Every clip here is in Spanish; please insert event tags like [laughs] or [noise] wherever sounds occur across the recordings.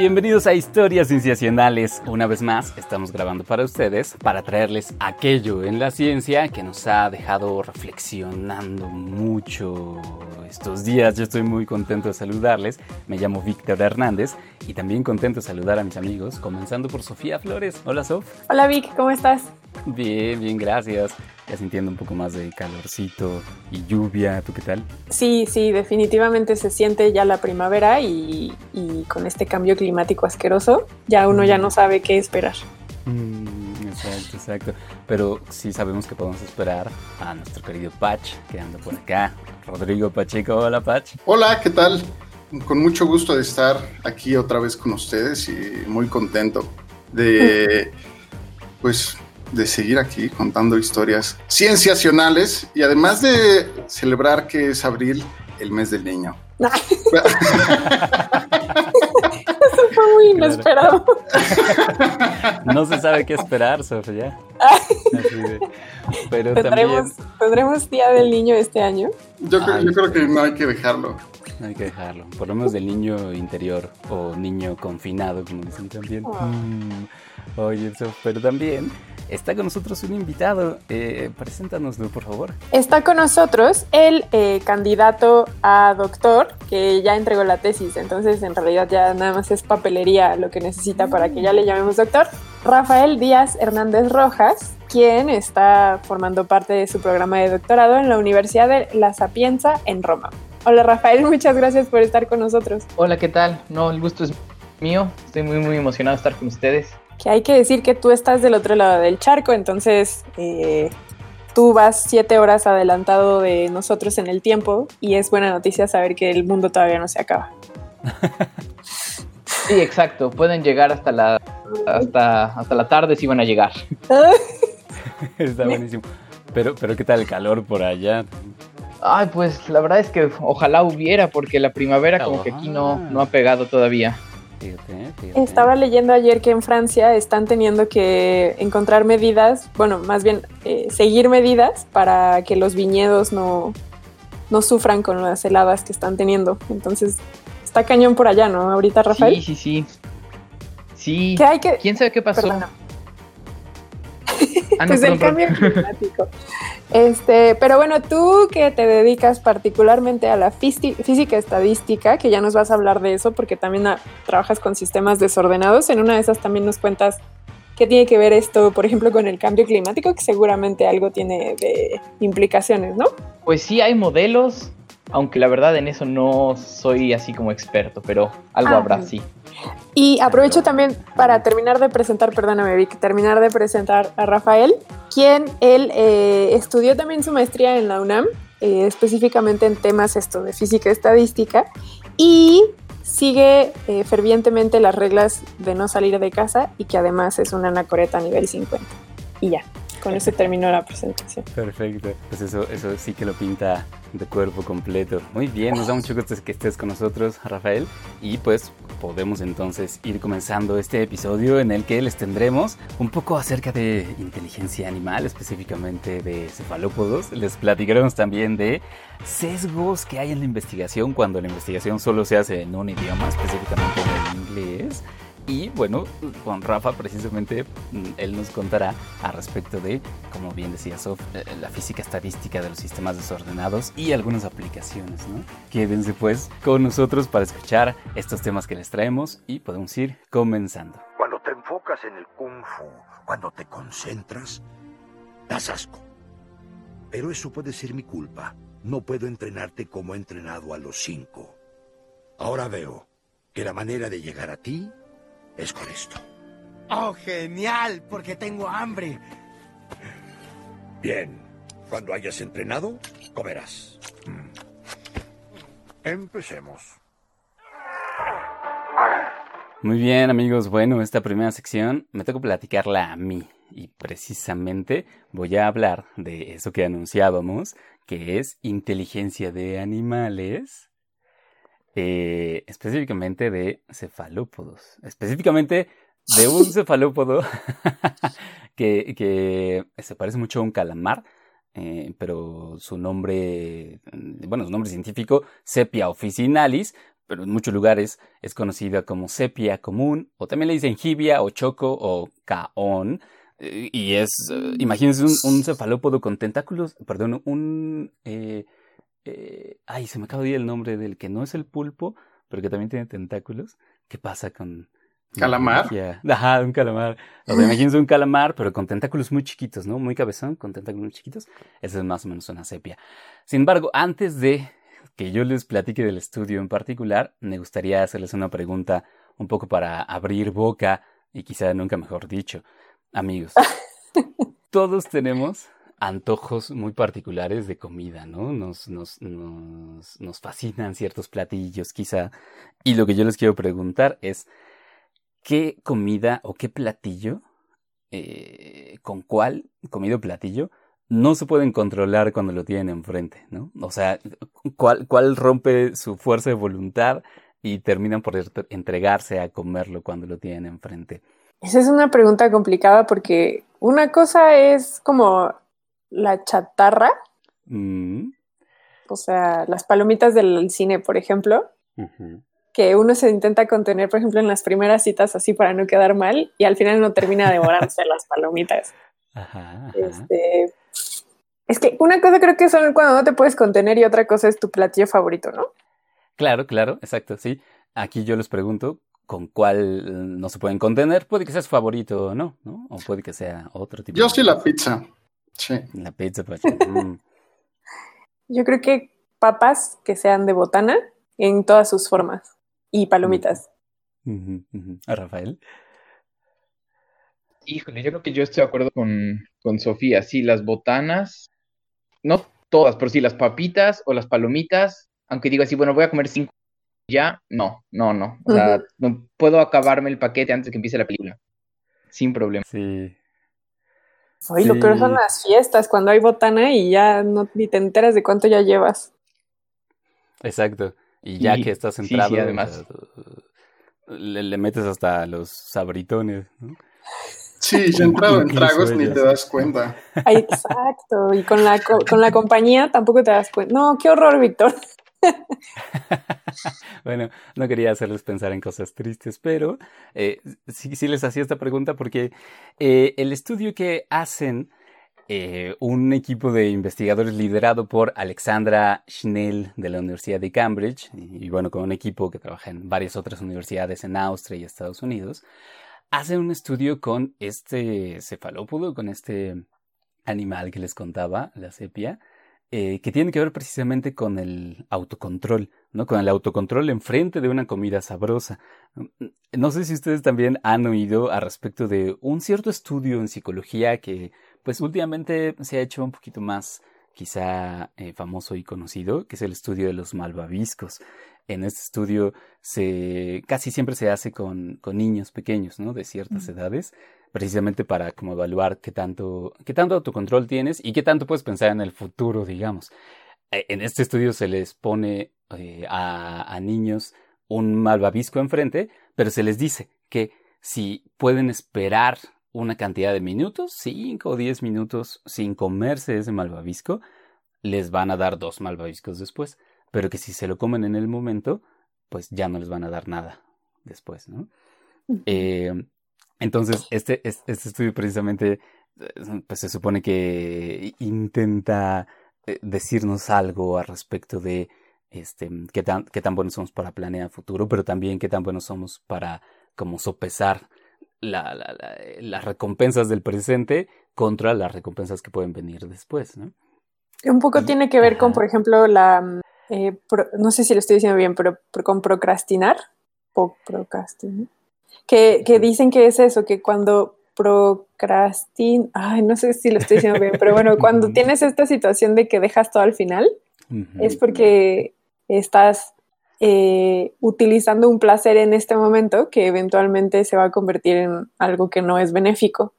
Bienvenidos a Historias Cienciacionales. Una vez más, estamos grabando para ustedes para traerles aquello en la ciencia que nos ha dejado reflexionando mucho estos días. Yo estoy muy contento de saludarles. Me llamo Víctor Hernández y también contento de saludar a mis amigos, comenzando por Sofía Flores. Hola, Sof. Hola, Vic, ¿cómo estás? Bien, bien, gracias. Ya sintiendo un poco más de calorcito y lluvia. ¿Tú qué tal? Sí, sí, definitivamente se siente ya la primavera y, y con este cambio climático asqueroso, ya uno ya no sabe qué esperar. Mm, exacto, exacto. Pero sí sabemos que podemos esperar a nuestro querido Patch, que anda por acá. Rodrigo Pacheco, hola Patch. Hola, ¿qué tal? Con mucho gusto de estar aquí otra vez con ustedes y muy contento de, pues, de seguir aquí contando historias cienciacionales y además de celebrar que es abril, el mes del niño. [laughs] Eso fue muy inesperado. [laughs] no se sabe qué esperar, Sofía. [laughs] Pero ¿Tendremos, también... ¿Tendremos Día del Niño este año? Yo, creo, yo creo que no hay que dejarlo. No hay que dejarlo. Por lo menos del niño interior o niño confinado, como dicen también. Oh. Mm, oye, eso, pero también está con nosotros un invitado. Eh, preséntanoslo, por favor. Está con nosotros el eh, candidato a doctor que ya entregó la tesis. Entonces, en realidad, ya nada más es papelería lo que necesita para que ya le llamemos doctor. Rafael Díaz Hernández Rojas, quien está formando parte de su programa de doctorado en la Universidad de La Sapienza en Roma. Hola Rafael, [laughs] muchas gracias por estar con nosotros. Hola, ¿qué tal? No, el gusto es mío. Estoy muy, muy emocionado de estar con ustedes. Que hay que decir que tú estás del otro lado del charco, entonces eh, tú vas siete horas adelantado de nosotros en el tiempo y es buena noticia saber que el mundo todavía no se acaba. [laughs] Sí, exacto. Pueden llegar hasta la hasta, hasta la tarde si van a llegar. [laughs] Está buenísimo. Pero, pero ¿qué tal el calor por allá? Ay, pues la verdad es que ojalá hubiera, porque la primavera como que aquí no, no ha pegado todavía. Fíjate, fíjate. Estaba leyendo ayer que en Francia están teniendo que encontrar medidas, bueno, más bien eh, seguir medidas para que los viñedos no, no sufran con las heladas que están teniendo. Entonces, está cañón por allá, ¿no? Ahorita, Rafael. Sí, sí, sí. Sí. ¿Qué hay que...? ¿Quién sabe qué pasó? Perdona. Ah, no, pues el cambio [laughs] climático. Este, pero bueno, tú que te dedicas particularmente a la físi- física estadística, que ya nos vas a hablar de eso, porque también ah, trabajas con sistemas desordenados, en una de esas también nos cuentas qué tiene que ver esto, por ejemplo, con el cambio climático, que seguramente algo tiene de implicaciones, ¿no? Pues sí, hay modelos, aunque la verdad en eso no soy así como experto, pero algo Ah, habrá, sí. Y aprovecho también para terminar de presentar, perdóname Vic, terminar de presentar a Rafael, quien él eh, estudió también su maestría en la UNAM, eh, específicamente en temas esto de física estadística, y sigue eh, fervientemente las reglas de no salir de casa y que además es una anacoreta a nivel 50. Y ya, con eso terminó la presentación. Perfecto. Pues eso, eso sí que lo pinta de cuerpo completo. Muy bien, nos da mucho gusto que estés con nosotros, Rafael. Y pues podemos entonces ir comenzando este episodio en el que les tendremos un poco acerca de inteligencia animal, específicamente de cefalópodos. Les platicaremos también de sesgos que hay en la investigación cuando la investigación solo se hace en un idioma, específicamente en el inglés. Y bueno, con Rafa precisamente mm, él nos contará al respecto de, como bien decía Sof, eh, la física estadística de los sistemas desordenados y algunas aplicaciones, ¿no? Quédense pues con nosotros para escuchar estos temas que les traemos y podemos ir comenzando. Cuando te enfocas en el kung fu, cuando te concentras, das asco. Pero eso puede ser mi culpa. No puedo entrenarte como he entrenado a los cinco. Ahora veo que la manera de llegar a ti es con esto. ¡Oh, genial! Porque tengo hambre. Bien, cuando hayas entrenado, comerás. Mm. Empecemos. Muy bien amigos, bueno, esta primera sección me toca platicarla a mí y precisamente voy a hablar de eso que anunciábamos, que es inteligencia de animales. Eh, específicamente de cefalópodos, específicamente de un [laughs] cefalópodo [laughs] que, que, se parece mucho a un calamar, eh, pero su nombre, bueno, su nombre científico, Sepia officinalis, pero en muchos lugares es conocida como sepia común, o también le dicen jibia o choco o caón. Eh, y es, eh, imagínense un, cefalópodo con tentáculos, perdón, un... Eh, ay, se me acaba de ir el nombre del que no es el pulpo, pero que también tiene tentáculos. ¿Qué pasa con... ¿Calamar? [laughs] Ajá, un calamar. O sea, imagínense un calamar, pero con tentáculos muy chiquitos, ¿no? Muy cabezón, con tentáculos muy chiquitos. Esa es más o menos una sepia. Sin embargo, antes de que yo les platique del estudio en particular, me gustaría hacerles una pregunta un poco para abrir boca y quizá nunca mejor dicho. Amigos, [laughs] todos tenemos antojos muy particulares de comida, ¿no? Nos, nos, nos, nos, fascinan ciertos platillos, quizá. Y lo que yo les quiero preguntar es, ¿qué comida o qué platillo, eh, con cuál comida o platillo no se pueden controlar cuando lo tienen enfrente, ¿no? O sea, ¿cuál, cuál rompe su fuerza de voluntad y terminan por entregarse a comerlo cuando lo tienen enfrente? Esa es una pregunta complicada porque una cosa es como la chatarra, mm. o sea, las palomitas del cine, por ejemplo, que uno se intenta contener, por ejemplo, en las primeras citas así para no quedar mal y al final no termina devorándose las palomitas. Ajá, Este, es que una cosa creo que son cuando no te puedes contener y otra cosa es tu platillo favorito, ¿no? Claro, claro, exacto, sí. Aquí yo les pregunto con cuál no se pueden contener. Puede que sea su favorito o no, ¿no? O puede que sea otro tipo. Yo sí la pizza. Sí. La pizza, pues. [laughs] Mm. Yo creo que papas que sean de botana en todas sus formas y palomitas. ¿A Rafael? Híjole, yo creo que yo estoy de acuerdo con, con Sofía. Sí, las botanas no todas, pero sí las papitas o las palomitas, aunque digo así, bueno, voy a comer cinco ya, no, no, no. O sea, no puedo acabarme el paquete antes de que empiece la película. Sin problema. Sí. Oye, lo peor son las fiestas, cuando hay botana y ya no ni te enteras de cuánto ya llevas. Exacto. Y ya que estás entrado, además. le, le, metes hasta los sabritones, ¿no? Sí, ya entrado en tragos ni te das cuenta. exacto, y con la, con la compañía tampoco te das cuenta. No, qué horror, Víctor. [laughs] bueno, no quería hacerles pensar en cosas tristes, pero eh, sí, les hacía esta pregunta porque eh, el estudio que hacen eh, un equipo de investigadores liderado por Alexandra Schnell de la Universidad de Cambridge y bueno, con un equipo que trabaja en varias otras universidades en Austria y Estados Unidos, hace un estudio con este cefalópodo, con este animal que les contaba, la sepia, eh, que tiene que ver precisamente con el autocontrol, ¿no? Con el autocontrol enfrente de una comida sabrosa. No sé si ustedes también han oído a respecto de un cierto estudio en psicología que, pues, últimamente se ha hecho un poquito más quizá eh, famoso y conocido, que es el estudio de los malvaviscos en este estudio se casi siempre se hace con, con niños pequeños, ¿no? De ciertas edades, precisamente para como evaluar qué tanto, qué tanto autocontrol tienes y qué tanto puedes pensar en el futuro, digamos. E, en este estudio se les pone eh, a, a niños un malvavisco enfrente, pero se les dice que si pueden esperar una cantidad de minutos, 5 o 10 minutos sin comerse ese malvavisco, les van a dar dos malvaviscos después pero que si se lo comen en el momento, pues ya no les van a dar nada después, ¿no? Eh, entonces, este, este, estudio precisamente, eh, pues se supone que intenta eh, decirnos algo al respecto de este, qué tan, qué tan buenos somos para planear futuro, pero también qué tan buenos somos para como sopesar la, la, las recompensas del presente contra las recompensas que pueden venir después, ¿no? Un poco tiene que ver con, por ejemplo, la, eh, no sé si lo estoy diciendo bien, pero, con procrastinar, o procrastinar, que, que, dicen que es eso, que cuando procrastin, ay, no sé si lo estoy diciendo bien, pero bueno, cuando tienes esta situación de que dejas todo al final, es porque estás eh, utilizando un placer en este momento que eventualmente se va a convertir en algo que no es benéfico.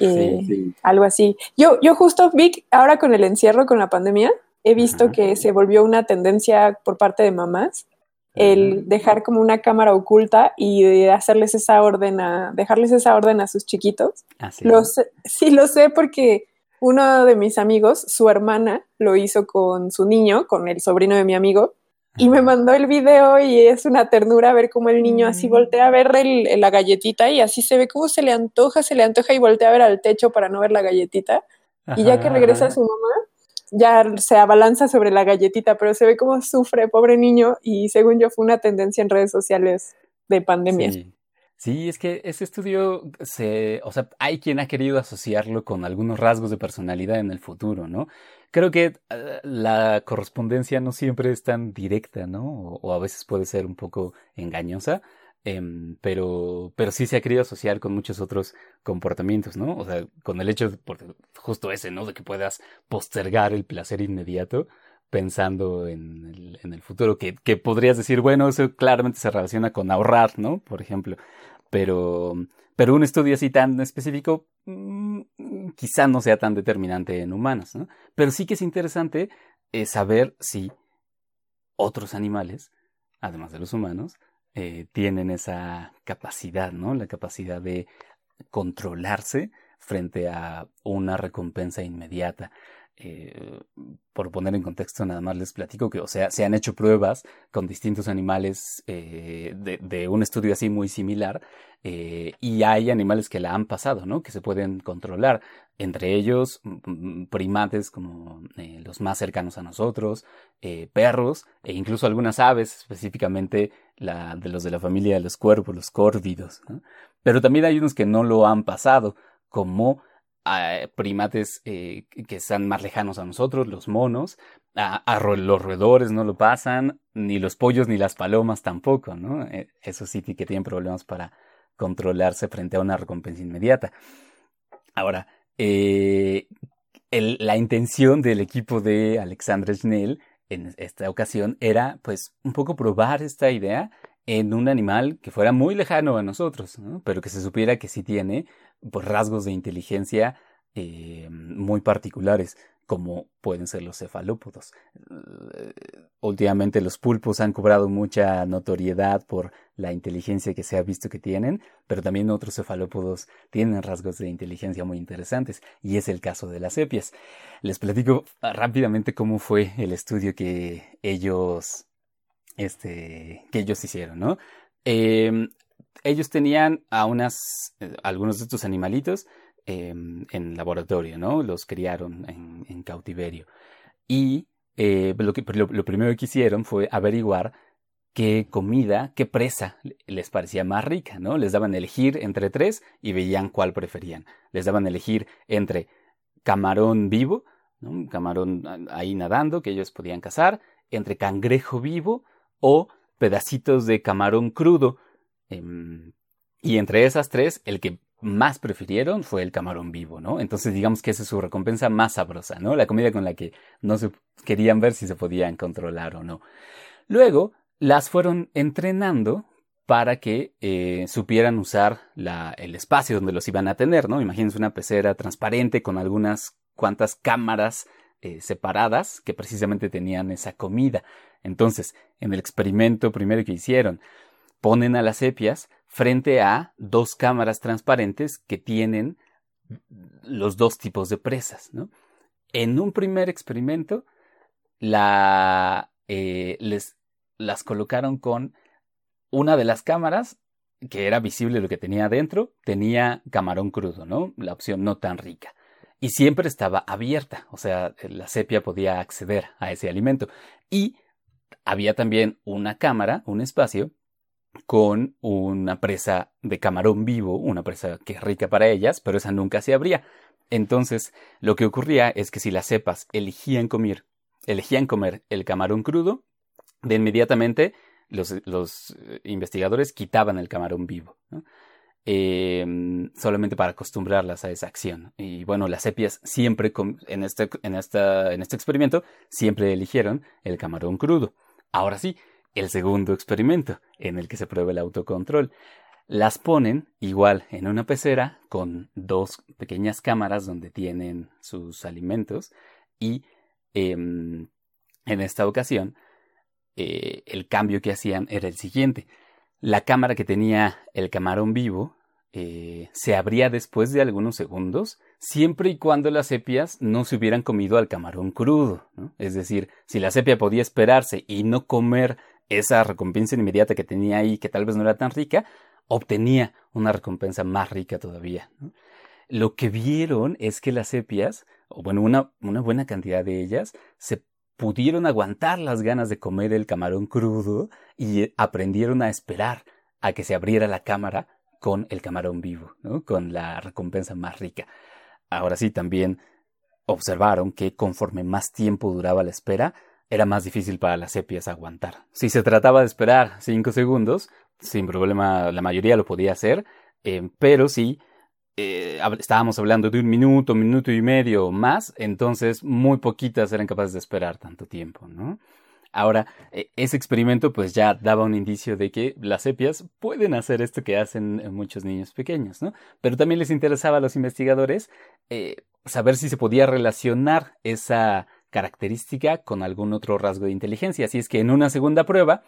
Eh, algo así. Yo, yo justo vi ahora con el encierro, con la pandemia, he visto que se volvió una tendencia por parte de mamás el dejar como una cámara oculta y hacerles esa orden a, dejarles esa orden a sus chiquitos. Así Lo sé- sí, lo sé porque uno de mis amigos, su hermana, lo hizo con su niño, con el sobrino de mi amigo, y me mandó el video y es una ternura ver cómo el niño así voltea a ver el- la galletita y así se ve cómo se le antoja, se le antoja y voltea a ver al techo para no ver la galletita. Y ya que regresa ajá. su mamá, ya se abalanza sobre la galletita, pero se ve cómo sufre, pobre niño, y según yo fue una tendencia en redes sociales de pandemia. Sí. Sí, es que ese estudio se, o sea, hay quien ha querido asociarlo con algunos rasgos de personalidad en el futuro, ¿no? Creo que eh, la correspondencia no siempre es tan directa, ¿no? O, o a veces puede ser un poco engañosa, em, pero, pero sí se ha querido asociar con muchos otros comportamientos, ¿no? O sea, con el hecho, justo ese, ¿no? De que puedas postergar el placer inmediato pensando en el, en el futuro, que, que podrías decir, bueno, eso claramente se relaciona con ahorrar, ¿no? Por ejemplo, pero, pero un estudio así tan específico mm, quizá no sea tan determinante en humanos, ¿no? Pero sí que es interesante eh, saber si otros animales, además de los humanos, eh, tienen esa capacidad, ¿no? La capacidad de controlarse frente a una recompensa inmediata. Eh, por poner en contexto, nada más les platico que, o sea, se han hecho pruebas con distintos animales eh, de, un estudio así muy similar eh, y hay animales que la han pasado, ¿no? Que se pueden controlar. Entre ellos, primates como los más cercanos a nosotros, perros e incluso algunas aves, específicamente de los de la familia de los cuervos, los córvidos. Pero también hay unos que no lo han pasado, como primates eh, que están más lejanos a nosotros, los monos, los roedores no lo pasan, ni los pollos ni las palomas tampoco, ¿no? Eh, eso sí que tienen problemas para controlarse frente a una recompensa inmediata. Ahora, eh, la intención del equipo de Alexandra Schnell en esta ocasión era, pues, un poco probar esta idea en un animal que fuera muy lejano a nosotros, ¿no? pero que se supiera que sí tiene pues, rasgos de inteligencia eh, muy particulares, como pueden ser los cefalópodos. Uh, últimamente los pulpos han cobrado mucha notoriedad por la inteligencia que se ha visto que tienen, pero también otros cefalópodos tienen rasgos de inteligencia muy interesantes, y es el caso de las sepias. Les platico rápidamente cómo fue el estudio que ellos este, que ellos hicieron, ¿no? Eh, ellos tenían a unas, eh, algunos de estos animalitos eh, en laboratorio, ¿no? Los criaron en, cautiverio. Y lo, que, lo, primero que hicieron fue averiguar qué comida, qué presa les parecía más rica, ¿no? Les daban elegir entre tres y veían cuál preferían. Les daban elegir entre camarón vivo. Un camarón ahí nadando que ellos podían cazar, entre cangrejo vivo, o pedacitos de camarón crudo. Eh, y entre esas tres, el que más prefirieron fue el camarón vivo, ¿no? Entonces digamos que esa es su recompensa más sabrosa, ¿no? La comida con la que no se querían ver si se podían controlar o no. Luego las fueron entrenando para que eh, supieran usar el espacio donde los iban a tener, ¿no? Imagínense una pecera transparente con algunas cuantas cámaras eh, separadas que precisamente tenían esa comida. Entonces, en el experimento primero que hicieron, ponen a las sepias frente a dos cámaras transparentes que tienen los dos tipos de presas, ¿no? En un primer experimento, eh, las colocaron con una de las cámaras, que era visible lo que tenía adentro, tenía camarón crudo, ¿no? La opción no tan rica y siempre estaba abierta, o sea, la sepia podía acceder a ese alimento. Y había también una cámara, un espacio, con una presa de camarón vivo, una presa que es rica para ellas, pero esa nunca se abría. Entonces, lo que ocurría es que si las cepas elegían comer, elegían comer el camarón crudo, de inmediatamente los, los investigadores quitaban el camarón vivo. Eh, solamente para acostumbrarlas a esa acción. Y bueno, las sepias siempre, en este, en, esta, en este experimento, siempre eligieron el camarón crudo. Ahora sí, el segundo experimento, en el que se prueba el autocontrol. Las ponen igual en una pecera con dos pequeñas cámaras donde tienen sus alimentos y eh, en esta ocasión eh, el cambio que hacían era el siguiente. La cámara que tenía el camarón vivo eh, se abría después de algunos segundos, siempre y cuando las sepias no se hubieran comido al camarón crudo. Es decir, si la sepia podía esperarse y no comer esa recompensa inmediata que tenía ahí, que tal vez no era tan rica, obtenía una recompensa más rica todavía. Lo que vieron es que las sepias, o bueno, una, una buena cantidad de ellas, se pudieron aguantar las ganas de comer el camarón crudo y aprendieron a esperar a que se abriera la cámara con el camarón vivo, con la recompensa más rica. Ahora sí, también observaron que conforme más tiempo duraba la espera, era más difícil para las sepias aguantar. Si se trataba de esperar cinco segundos, sin problema la mayoría lo podía hacer, eh, pero si eh, estábamos hablando de un minuto, minuto y medio o más, entonces muy poquitas eran capaces de esperar tanto tiempo, ¿no? Ahora, e, ese experimento pues ya daba un indicio de que las sepias pueden hacer esto que hacen muchos niños pequeños, ¿no? Pero también les interesaba a los investigadores eh, saber si se podía relacionar esa característica con algún otro rasgo de inteligencia. Así es que en una segunda prueba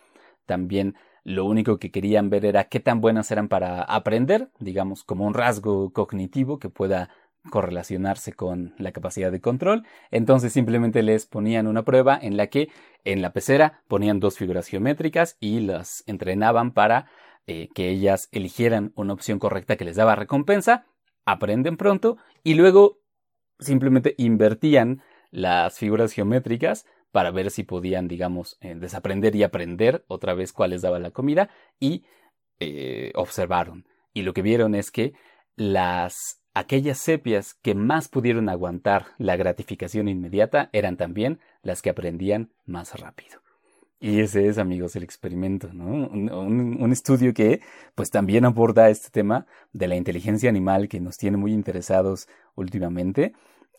también lo único que querían ver era qué tan buenas eran para aprender, digamos, como un rasgo cognitivo que pueda correlacionarse con la capacidad de control. Entonces simplemente les ponían una prueba en la que en la pecera ponían dos figuras geométricas y las entrenaban para eh, que ellas eligieran una opción correcta que les daba recompensa, aprenden pronto y luego simplemente invertían las figuras geométricas para ver si podían, digamos, eh, desaprender y aprender otra vez cuál les daba la comida y eh, observaron. Y lo que vieron es que las aquellas sepias que más pudieron aguantar la gratificación inmediata eran también las que aprendían más rápido. Y ese es, amigos, el experimento, ¿no? Un, estudio que, pues, también aborda este tema de la inteligencia animal que nos tiene muy interesados últimamente,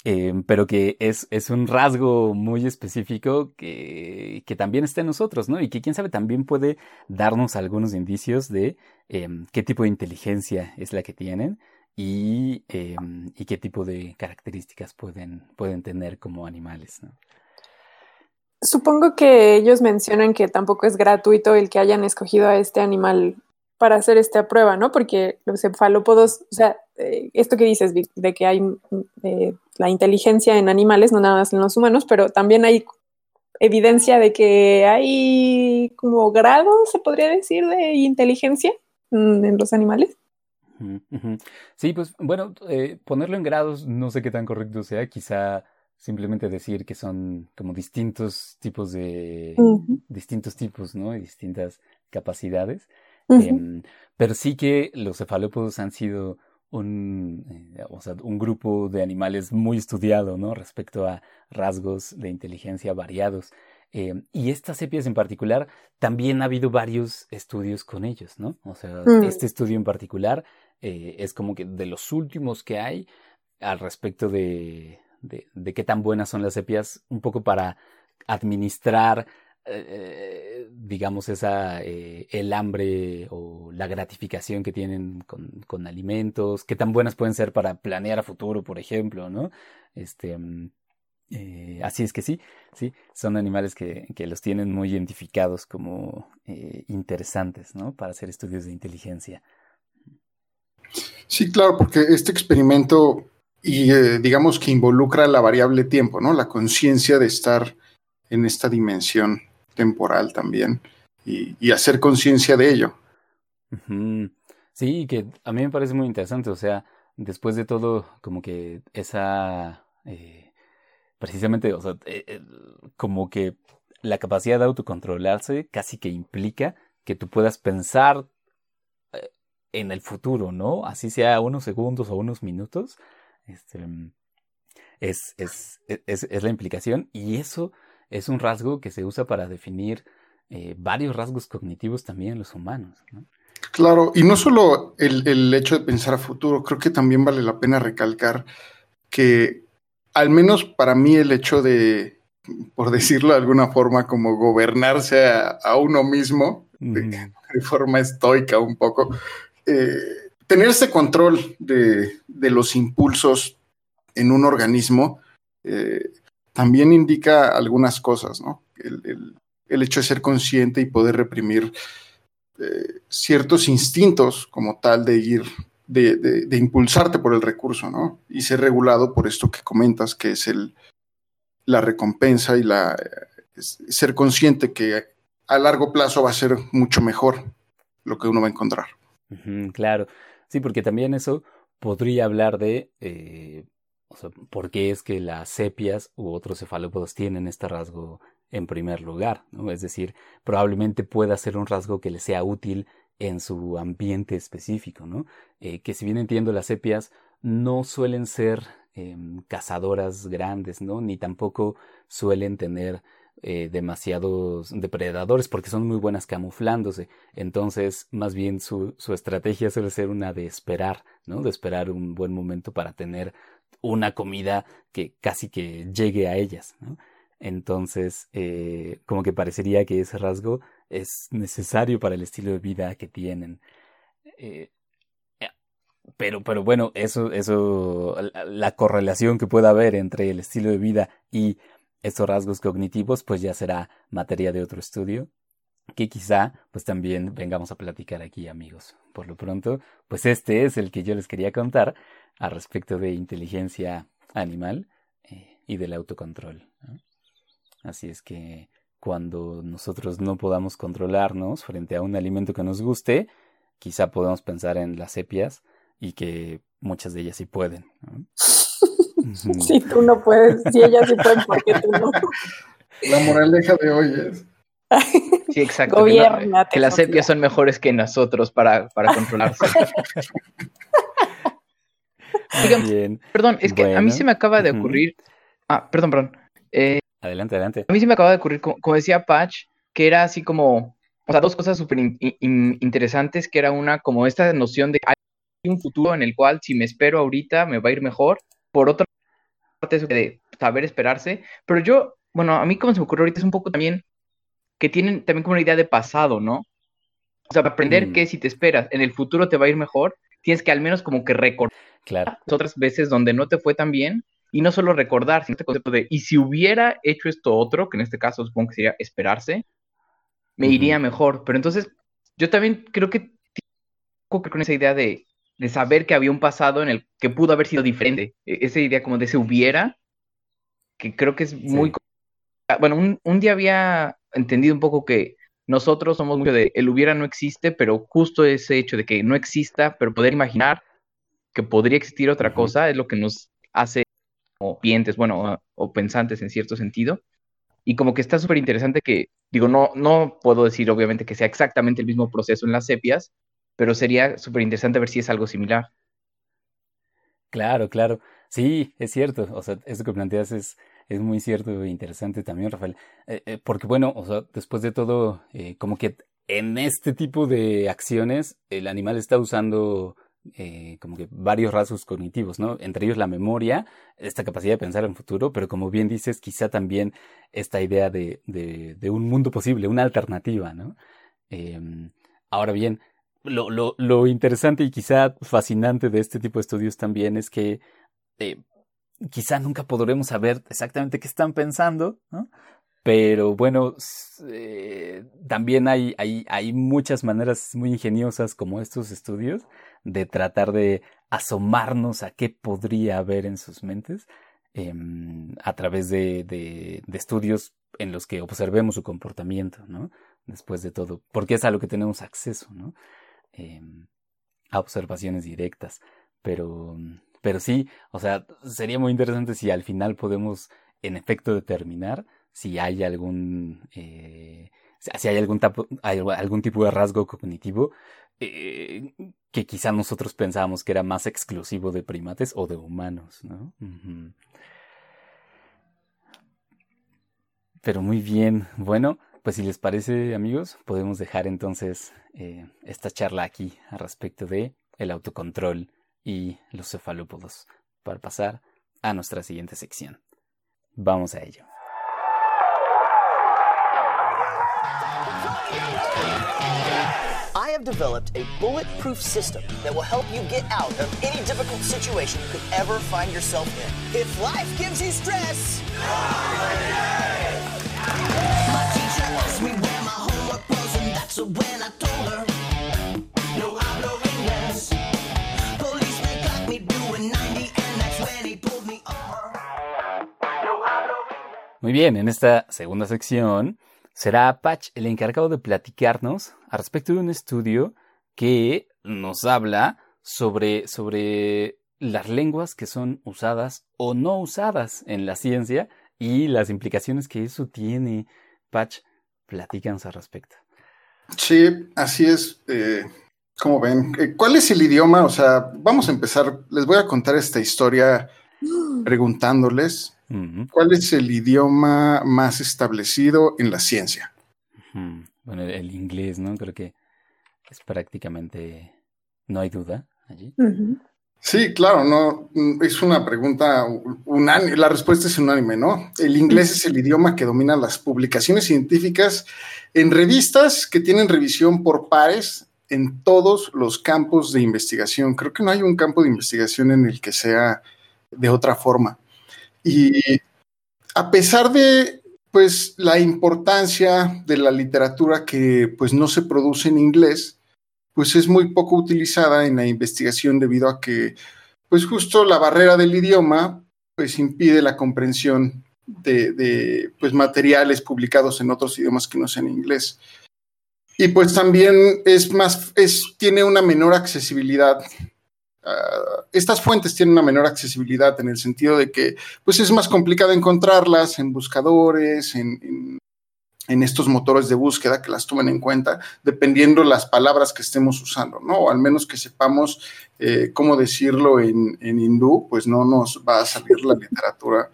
eh, pero que es, es, un rasgo muy específico que, que, también está en nosotros, ¿no? Y que, quién sabe, también puede darnos algunos indicios de eh, qué tipo de inteligencia es la que tienen y, em, y qué tipo de características pueden, pueden tener como animales. Supongo que ellos mencionan que tampoco es gratuito el que hayan escogido a este animal para hacer esta prueba, ¿no? Porque los cefalópodos, o sea, eh, esto que dices, de que hay eh, la inteligencia en animales, no nada más en los humanos, pero también hay evidencia de que hay como grados, se podría decir, de inteligencia mm, en los animales. Sí, pues bueno, eh, ponerlo en grados no sé qué tan correcto sea, quizá simplemente decir que son como distintos tipos de distintos tipos, ¿no? Y distintas capacidades. Em, pero sí que los cefalópodos han sido un, eh, o sea, un grupo de animales muy estudiado, ¿no? Respecto a rasgos de inteligencia variados. Em, y estas sepias en particular, también ha habido varios estudios con ellos, ¿no? O sea, mm. este estudio en particular eh, es como que de los últimos que hay al respecto de, de, qué tan buenas son las sepias, un poco para administrar, eh, digamos, esa, eh, el hambre o la gratificación que tienen con, alimentos, qué tan buenas pueden ser para planear a futuro, por ejemplo, ¿no? Este, mm, así es que sí, sí, son animales que, que los tienen muy identificados como interesantes, ¿no? Para hacer estudios de inteligencia. Sí, claro, porque este experimento, y eh, digamos que involucra la variable tiempo, ¿no? La conciencia de estar en esta dimensión temporal también y, hacer conciencia de ello. Sí, que a mí me parece muy interesante, o sea, después de todo, como que esa, eh, precisamente, o sea, eh, como que la capacidad de autocontrolarse casi que implica que tú puedas pensar en el futuro, ¿no? Así sea unos segundos o unos minutos. Este, es, es, es, la implicación y eso es un rasgo que se usa para definir eh, varios rasgos cognitivos también en los humanos. ¿no? Claro, y no solo el, el, hecho de pensar a futuro, creo que también vale la pena recalcar que al menos para mí el hecho de, por decirlo de alguna forma, como gobernarse a, uno mismo, [laughs] de, forma estoica un poco, eh, tener ese control de, los impulsos en un organismo eh, también indica algunas cosas, ¿no? el hecho de ser consciente y poder reprimir eh, ciertos instintos como tal de ir, de, impulsarte por el recurso, ¿no? Y ser regulado por esto que comentas, que es el, la recompensa y la ser consciente que a largo plazo va a ser mucho mejor lo que uno va a encontrar. claro, sí, porque también eso podría hablar de eh, o por qué es que las sepias u otros cefalópodos tienen este rasgo en primer lugar, ¿no? Es decir, probablemente pueda ser un rasgo que le sea útil en su ambiente específico, ¿no? Eh, que si bien entiendo las sepias no suelen ser em, cazadoras grandes, ¿no? Ni tampoco suelen tener eh, demasiados depredadores porque son muy buenas camuflándose. Entonces, más bien su, su estrategia suele ser una de esperar, ¿no? De esperar un buen momento para tener una comida que casi que llegue a ellas, ¿no? Entonces, eh, como que parecería que ese rasgo es necesario para el estilo de vida que tienen. Eh, eh, pero, pero bueno, eso, eso, la correlación que pueda haber entre el estilo de vida y estos rasgos cognitivos, pues ya será materia de otro estudio que quizá pues también vengamos a platicar aquí amigos. Por lo pronto, pues este es el que yo les quería contar al respecto de inteligencia animal y del autocontrol. Así es que cuando nosotros no podamos controlarnos frente a un alimento que nos guste, quizá podamos pensar en las sepias y que muchas de ellas sí pueden. Si [laughs] tú no puedes, si ellas sí pueden, ¿por qué tú no? La moraleja de hoy es. [laughs] Sí, exacto. que, las sepias son mejores que nosotros para, para controlarse. [laughs] Bien. Perdón, es que a mí se me acaba de ocurrir. Ah, perdón, perdón. Eh, Adelante, adelante. A mí sí me acaba de ocurrir, como, decía Patch, que era así como, o sea, dos cosas súper interesantes, que era una como esta noción de hay un futuro en el cual si me espero ahorita me va a ir mejor. Por otra parte, eso de saber esperarse. Pero yo, bueno, a mí como se me ocurre ahorita es un poco también que tienen también como una idea de pasado, ¿no? O sea, aprender mm. que si te esperas en el futuro te va a ir mejor, tienes que al menos como que recordar claro. otras veces donde no te fue tan bien y no solo recordar, sino este concepto de, y si hubiera hecho esto otro, que en este caso supongo que sería esperarse, me iría mejor. Pero entonces, yo también creo que con esa idea de, de, saber que había un pasado en el que pudo haber sido diferente. E, esa idea como de se hubiera, que creo que es muy... Bueno, un, un, día había entendido un poco que nosotros somos mucho de el hubiera no existe, pero justo ese hecho de que no exista, pero poder imaginar que podría existir otra cosa es lo que nos hace o pientes, bueno, o, pensantes en cierto sentido. Y como que está súper interesante que, digo, no, no puedo decir obviamente que sea exactamente el mismo proceso en las sepias, pero sería súper interesante ver si es algo similar. Claro, claro. Sí, es cierto. O sea, eso que planteas es, es muy cierto e interesante también, Rafael. Eh, eh, porque bueno, o sea, después de todo, eh, como que en este tipo de acciones el animal está usando como que varios rasgos cognitivos, ¿no? Entre ellos la memoria, esta capacidad de pensar en futuro, pero como bien dices, quizá también esta idea de, de, un mundo posible, una alternativa, ¿no? Em, ahora bien, lo, lo, lo, interesante y quizá fascinante de este tipo de estudios también es que quizá nunca podremos saber exactamente qué están pensando, ¿no? Pero bueno, eh, también hay, hay, hay muchas maneras muy ingeniosas como estos estudios de tratar de asomarnos a qué podría haber en sus mentes em, a través de, de, estudios en los que observemos su comportamiento, ¿no? Después de todo, porque es a lo que tenemos acceso, ¿no? Em, a observaciones directas. Pero, pero sí, o sea, sería muy interesante si al final podemos en efecto determinar si hay algún, eh, si hay algún, algún tipo de rasgo cognitivo eh, que quizá nosotros pensábamos que era más exclusivo de primates o de humanos, ¿no? Pero muy bien, bueno, pues si les parece amigos, podemos dejar entonces eh, esta charla aquí al respecto de el autocontrol y los cefalópodos para pasar a nuestra siguiente sección. Vamos a ello. I have developed a bulletproof system that will help you get out of any difficult situation you could ever find yourself in. If life gives you stress, Muy bien, en esta segunda sección será Patch el encargado de platicarnos al respecto de un estudio que nos habla sobre, sobre las lenguas que son usadas o no usadas en la ciencia y las implicaciones que eso tiene. Patch, platícanos al respecto. Sí, así es. Eh, como ven, eh, ¿cuál es el idioma? O sea, vamos a empezar. Les voy a contar esta historia preguntándoles cuál es el idioma más establecido en la ciencia. Bueno, el, inglés, ¿no? Creo que es prácticamente, no hay duda allí. Sí, claro, no es una pregunta unánime. La respuesta es unánime, ¿no? El inglés es el idioma que domina las publicaciones científicas en revistas que tienen revisión por pares en todos los campos de investigación. Creo que no hay un campo de investigación en el que sea de otra forma. Y a pesar de pues la importancia de la literatura que pues no se produce en inglés, pues es muy poco utilizada en la investigación debido a que pues justo la barrera del idioma pues impide la comprensión de, pues materiales publicados en otros idiomas que no sean inglés. Y pues también es más, es, tiene una menor accesibilidad. Ah, estas fuentes tienen una menor accesibilidad en el sentido de que pues es más complicado encontrarlas en buscadores, en, en, estos motores de búsqueda que las tomen en cuenta, dependiendo las palabras que estemos usando, ¿no? O al menos que sepamos eh, cómo decirlo en, en, hindú, pues no nos va a salir la literatura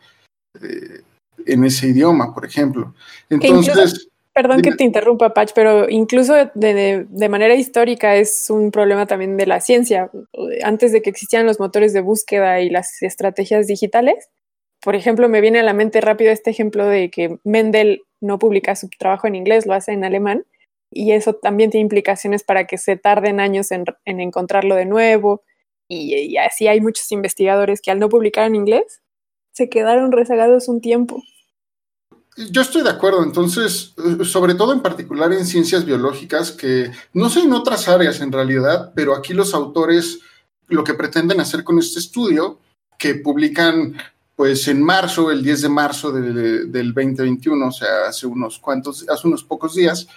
eh, en ese idioma, por ejemplo. Entonces... Perdón que te interrumpa, Patch, pero incluso de, de, manera histórica es un problema también de la ciencia. Antes de que existieran los motores de búsqueda y las estrategias digitales, por ejemplo, me viene a la mente rápido este ejemplo de que Mendel no publica su trabajo en inglés, lo hace en alemán, y eso también tiene implicaciones para que se tarden años en, en encontrarlo de nuevo. Y, y así hay muchos investigadores que al no publicar en inglés se quedaron rezagados un tiempo. Yo estoy de acuerdo, entonces, eh, sobre todo en particular en ciencias biológicas, que no sé en otras áreas en realidad, pero aquí los autores lo que pretenden hacer con este estudio, que publican pues en marzo, el 10 de marzo del 2021, o sea, hace unos cuantos, hace unos pocos días,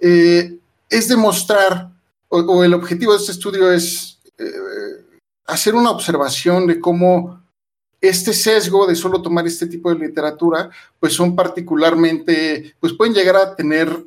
eh, es demostrar, o, el objetivo de este estudio es eh, hacer una observación de cómo este sesgo de solo tomar este tipo de literatura, pues son particularmente, pues pueden llegar a tener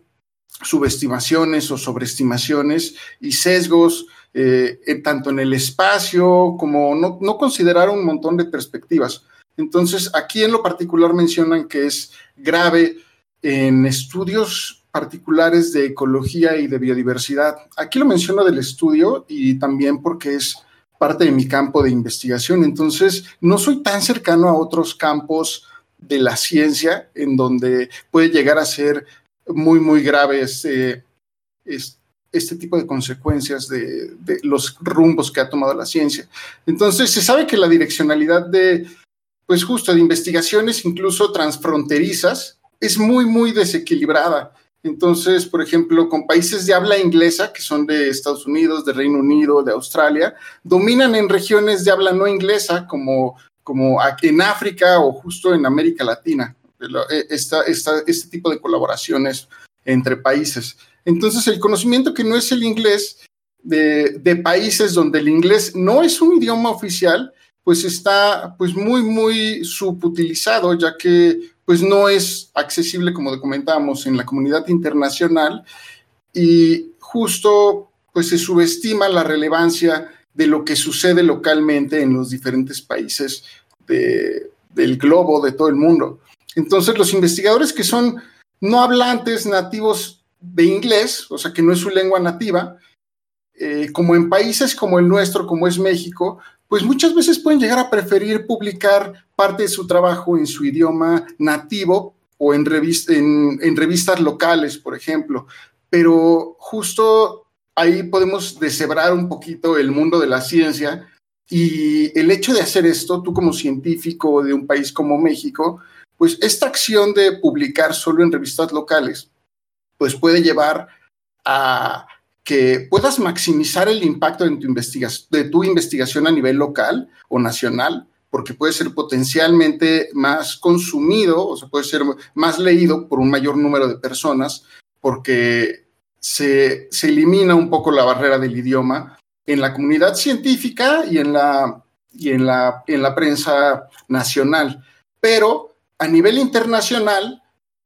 subestimaciones o sobreestimaciones y sesgos, eh, tanto en el espacio como no, no considerar un montón de perspectivas. Entonces, aquí en lo particular mencionan que es grave en estudios particulares de ecología y de biodiversidad. Aquí lo menciono del estudio y también porque es parte de mi campo de investigación. Entonces, no soy tan cercano a otros campos de la ciencia en donde puede llegar a ser muy, muy grave este, este tipo de consecuencias de, los rumbos que ha tomado la ciencia. Entonces, se sabe que la direccionalidad de, pues justo, de investigaciones incluso transfronterizas es muy, muy desequilibrada. Entonces, por ejemplo, con países de habla inglesa, que son de Estados Unidos, de Reino Unido, de Australia, dominan en regiones de habla no inglesa, como, como en África o justo en América Latina, eh, este tipo de colaboraciones entre países. Entonces, el conocimiento que no es el inglés de países donde el inglés no es un idioma oficial, pues está pues muy, muy subutilizado, ya que pues no es accesible, como comentábamos, en la comunidad internacional y justo pues se subestima la relevancia de lo que sucede localmente en los diferentes países del globo, de todo el mundo. Entonces los investigadores que son no hablantes nativos de inglés, o sea que no es su lengua nativa, eh, como en países como el nuestro, como es México, pues muchas veces pueden llegar a preferir publicar parte de su trabajo en su idioma nativo o en, en, revistas locales, por ejemplo. Pero justo ahí podemos deshebrar un poquito el mundo de la ciencia y el hecho de hacer esto, tú como científico de un país como México, pues esta acción de publicar solo en revistas locales, pues puede llevar a que puedas maximizar el impacto de tu, investigación, a nivel local o nacional, porque puede ser potencialmente más consumido, o sea, puede ser más leído por un mayor número de personas, porque se, se elimina un poco la barrera del idioma en la comunidad científica y en la, y en la, en la prensa nacional. Pero a nivel internacional,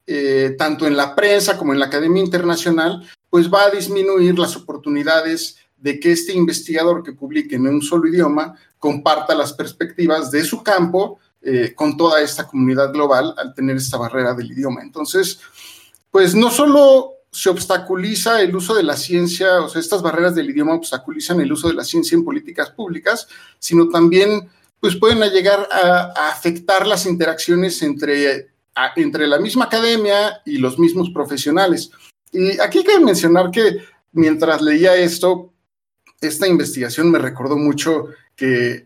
eh, tanto en la prensa como en la Academia Internacional, pues va a disminuir las oportunidades de que este investigador que publique en un solo idioma comparta las perspectivas de su campo eh, con toda esta comunidad global al tener esta barrera del idioma. Entonces, pues no solo se obstaculiza el uso de la ciencia, o sea, estas barreras del idioma obstaculizan el uso de la ciencia en políticas públicas, sino también pues pueden llegar a, afectar las interacciones entre entre la misma academia y los mismos profesionales. Y aquí hay que mencionar que mientras leía esto, esta investigación me recordó mucho que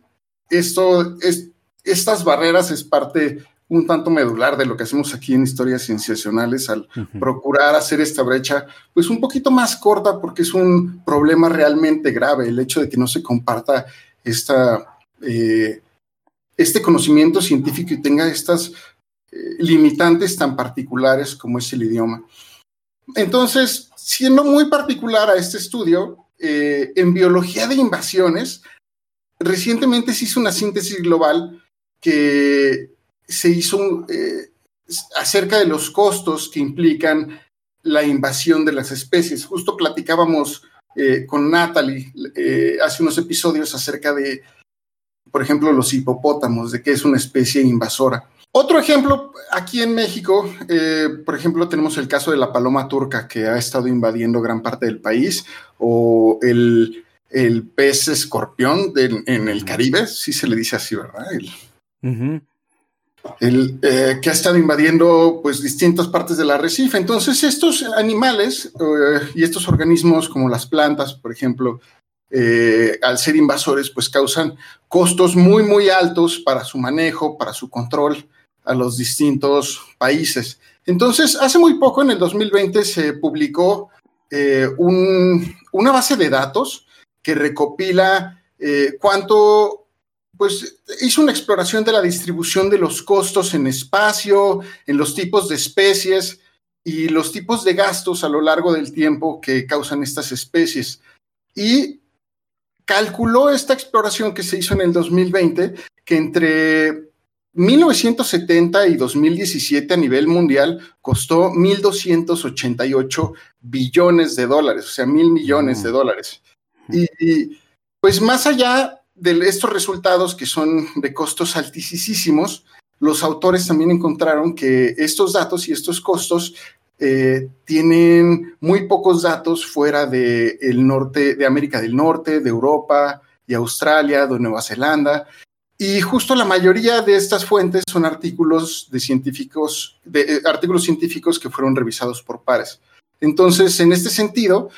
esto, es, estas barreras es parte un tanto medular de lo que hacemos aquí en historias cienciacionales al procurar hacer esta brecha pues un poquito más corta porque es un problema realmente grave el hecho de que no se comparta esta, eh, este conocimiento científico y tenga estas limitantes tan particulares como es el idioma. Entonces, siendo muy particular a este estudio, eh, en biología de invasiones, recientemente se hizo una síntesis global que se hizo eh, acerca de los costos que implican la invasión de las especies. Justo platicábamos eh, con Natalie hace unos episodios acerca de, por ejemplo, los hipopótamos, de que es una especie invasora. Otro ejemplo, aquí en México, eh, por ejemplo, tenemos el caso de la paloma turca que ha estado invadiendo gran parte del país, o el, pez escorpión en el Caribe, sí se le dice así, ¿verdad? El, eh, que ha estado invadiendo pues distintas partes del arrecife. Entonces, estos animales eh, y estos organismos como las plantas, por ejemplo, al ser invasores, pues causan costos muy, muy altos para su manejo, para su control a los distintos países. Entonces, hace muy poco, en el 2020, se publicó eh, una base de datos que recopila eh, cuánto, pues hizo una exploración de la distribución de los costos en espacio, en los tipos de especies y los tipos de gastos a lo largo del tiempo que causan estas especies. Y calculó esta exploración que se hizo en el 2020 que entre 1970 y 2017 a nivel mundial costó 1.288 billones de dólares, o sea, mil millones de mm. dólares. Y, pues más allá de estos resultados que son de costos altísimos, los autores también encontraron que estos datos y estos costos eh, tienen muy pocos datos fuera del norte, de América del Norte, de Europa y Australia, de Nueva Zelanda. Y justo la mayoría de estas fuentes son artículos de científicos, de, eh, artículos científicos que fueron revisados por pares. Entonces, en este sentido,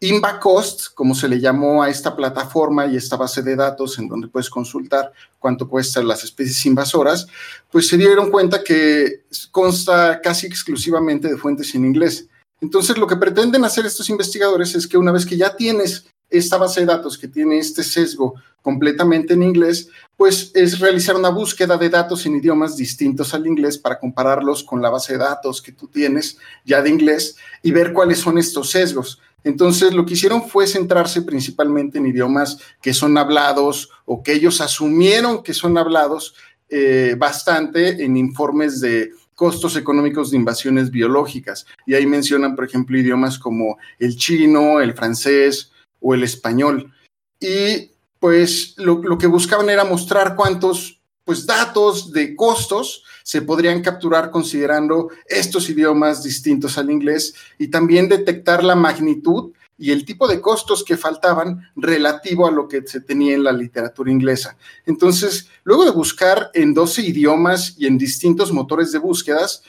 InvaCost, como se le llamó a esta plataforma y esta base de datos en donde puedes consultar cuánto cuestan las especies invasoras, pues se dieron cuenta que consta casi exclusivamente de fuentes en inglés. Entonces, lo que pretenden hacer estos investigadores es que una vez que ya tienes esta base de datos que tiene este sesgo completamente en inglés, pues es realizar una búsqueda de datos en idiomas distintos al inglés para compararlos con la base de datos que tú tienes ya de inglés y ver cuáles son estos sesgos. Entonces, lo que hicieron fue centrarse principalmente en idiomas que son hablados o que ellos asumieron que son hablados eh, bastante en informes de costos económicos de invasiones biológicas. Y ahí mencionan, por ejemplo, idiomas como el chino, el francés, o el español. Y pues lo, que buscaban era mostrar cuántos pues datos de costos se podrían capturar considerando estos idiomas distintos al inglés y también detectar la magnitud y el tipo de costos que faltaban relativo a lo que se tenía en la literatura inglesa. Entonces, luego de buscar en 12 idiomas y en distintos motores de búsquedas,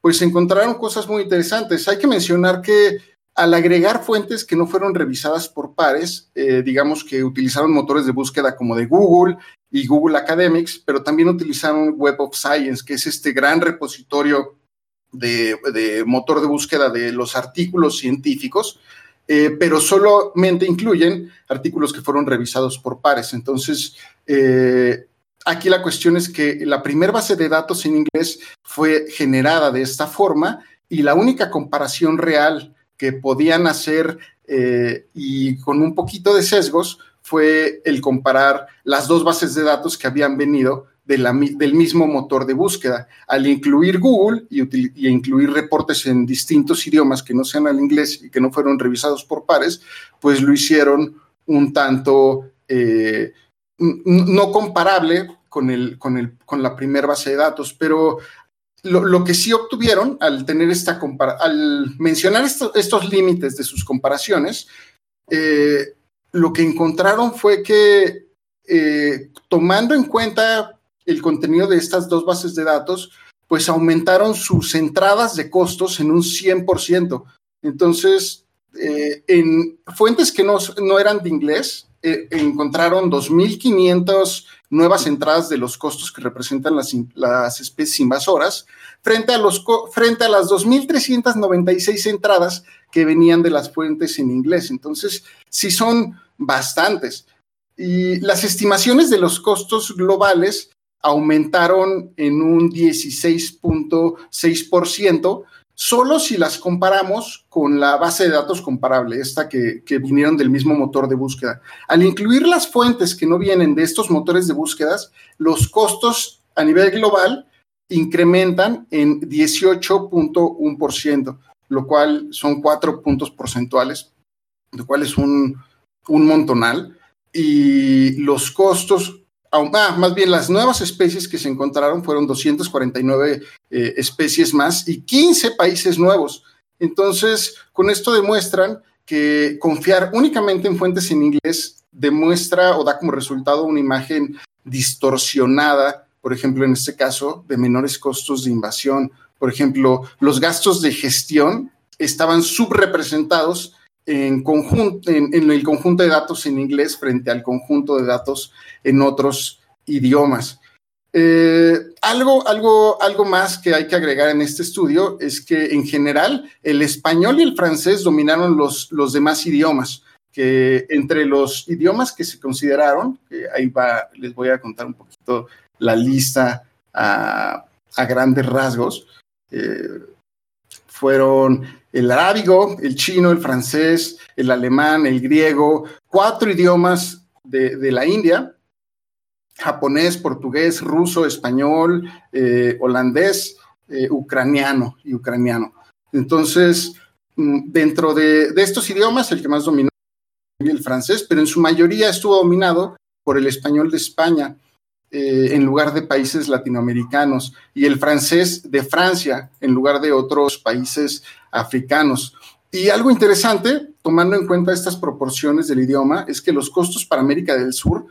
pues encontraron cosas muy interesantes. Hay que mencionar que al agregar fuentes que no fueron revisadas por pares, eh, digamos que utilizaron motores de búsqueda como de Google y Google Academics, pero también utilizaron Web of Science, que es este gran repositorio de, motor de búsqueda de los artículos científicos, eh, pero solamente incluyen artículos que fueron revisados por pares. Entonces, eh, aquí la cuestión es que la primera base de datos en inglés fue generada de esta forma y la única comparación real que podían hacer eh, y con un poquito de sesgos fue el comparar las dos bases de datos que habían venido del mismo motor de búsqueda. Al incluir Google y, incluir reportes en distintos idiomas que no sean al inglés y que no fueron revisados por pares, pues lo hicieron un tanto eh, no comparable con, el, con, el, con la primera base de datos, pero lo, que sí obtuvieron al tener esta al mencionar estos límites de sus comparaciones, eh, lo que encontraron fue que eh, tomando en cuenta el contenido de estas dos bases de datos, pues aumentaron sus entradas de costos en un 100%. Entonces, eh, en fuentes que no, no, eran de inglés, encontraron 2.500 nuevas entradas de los costos que representan las, las especies invasoras, frente a, los, frente a las 2.396 entradas que venían de las fuentes en inglés. Entonces, sí son bastantes. Y las estimaciones de los costos globales aumentaron en un 16.6%, solo si las comparamos con la base de datos comparable, esta que, vinieron del mismo motor de búsqueda. Al incluir las fuentes que no vienen de estos motores de búsquedas, los costos a nivel global incrementan en 18.1%, lo cual son cuatro puntos porcentuales, lo cual es un, un montonal. Y los costos Ah, más bien las nuevas especies que se encontraron fueron 249 eh, especies más y 15 países nuevos. Entonces, con esto demuestran que confiar únicamente en fuentes en inglés demuestra o da como resultado una imagen distorsionada, por ejemplo, en este caso, de menores costos de invasión. Por ejemplo, los gastos de gestión estaban subrepresentados en, el conjunto de datos en inglés frente al conjunto de datos en otros idiomas. Eh, algo, algo, algo más que hay que agregar en este estudio es que en general el español y el francés dominaron los, los demás idiomas, que entre los idiomas que se consideraron, que ahí va, les voy a contar un poquito la lista a, grandes rasgos, eh, fueron el arábigo, el chino, el francés, el alemán, el griego, cuatro idiomas de, la India, japonés, portugués, ruso, español, eh, holandés, eh, ucraniano y ucraniano. Entonces, mm, dentro de, estos idiomas, el que más dominó el francés, pero en su mayoría estuvo dominado por el español de España eh, en lugar de países latinoamericanos y el francés de Francia en lugar de otros países africanos. Y algo interesante, tomando en cuenta estas proporciones del idioma, es que los costos para América del Sur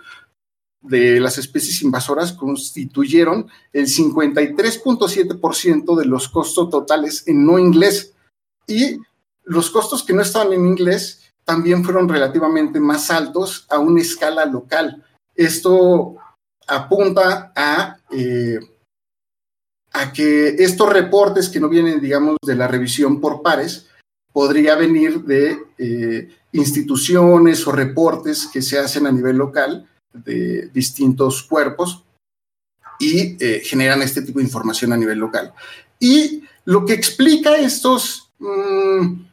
de las especies invasoras constituyeron el 53.7% de los costos totales en no inglés. Y los costos que no estaban en inglés también fueron relativamente más altos a una escala local. Esto apunta a, eh, a que estos reportes que no vienen, digamos, de la revisión por pares, podría venir de eh, instituciones o reportes que se hacen a nivel local de distintos cuerpos y eh, generan este tipo de información a nivel local. Y lo que explica estos, mm,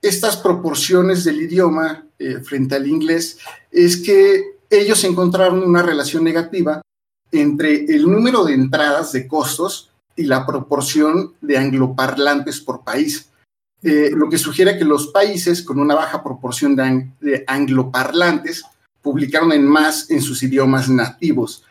estas proporciones del idioma frente al inglés es que ellos encontraron una relación negativa entre el número de entradas de costos y la proporción de angloparlantes por país, eh, lo que sugiere que los países con una baja proporción de, angloparlantes publicaron en más en sus idiomas nativos.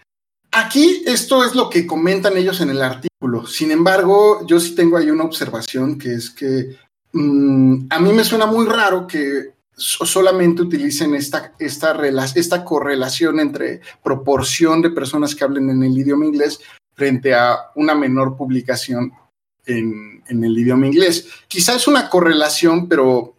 Aquí esto es lo que comentan ellos en el artículo. Sin embargo, yo sí tengo ahí una observación que es que mm, a mí me suena muy raro que solamente utilicen esta, esta, correlación entre proporción de personas que hablen en el idioma inglés frente a una menor publicación en, el idioma inglés. Quizá es una correlación, pero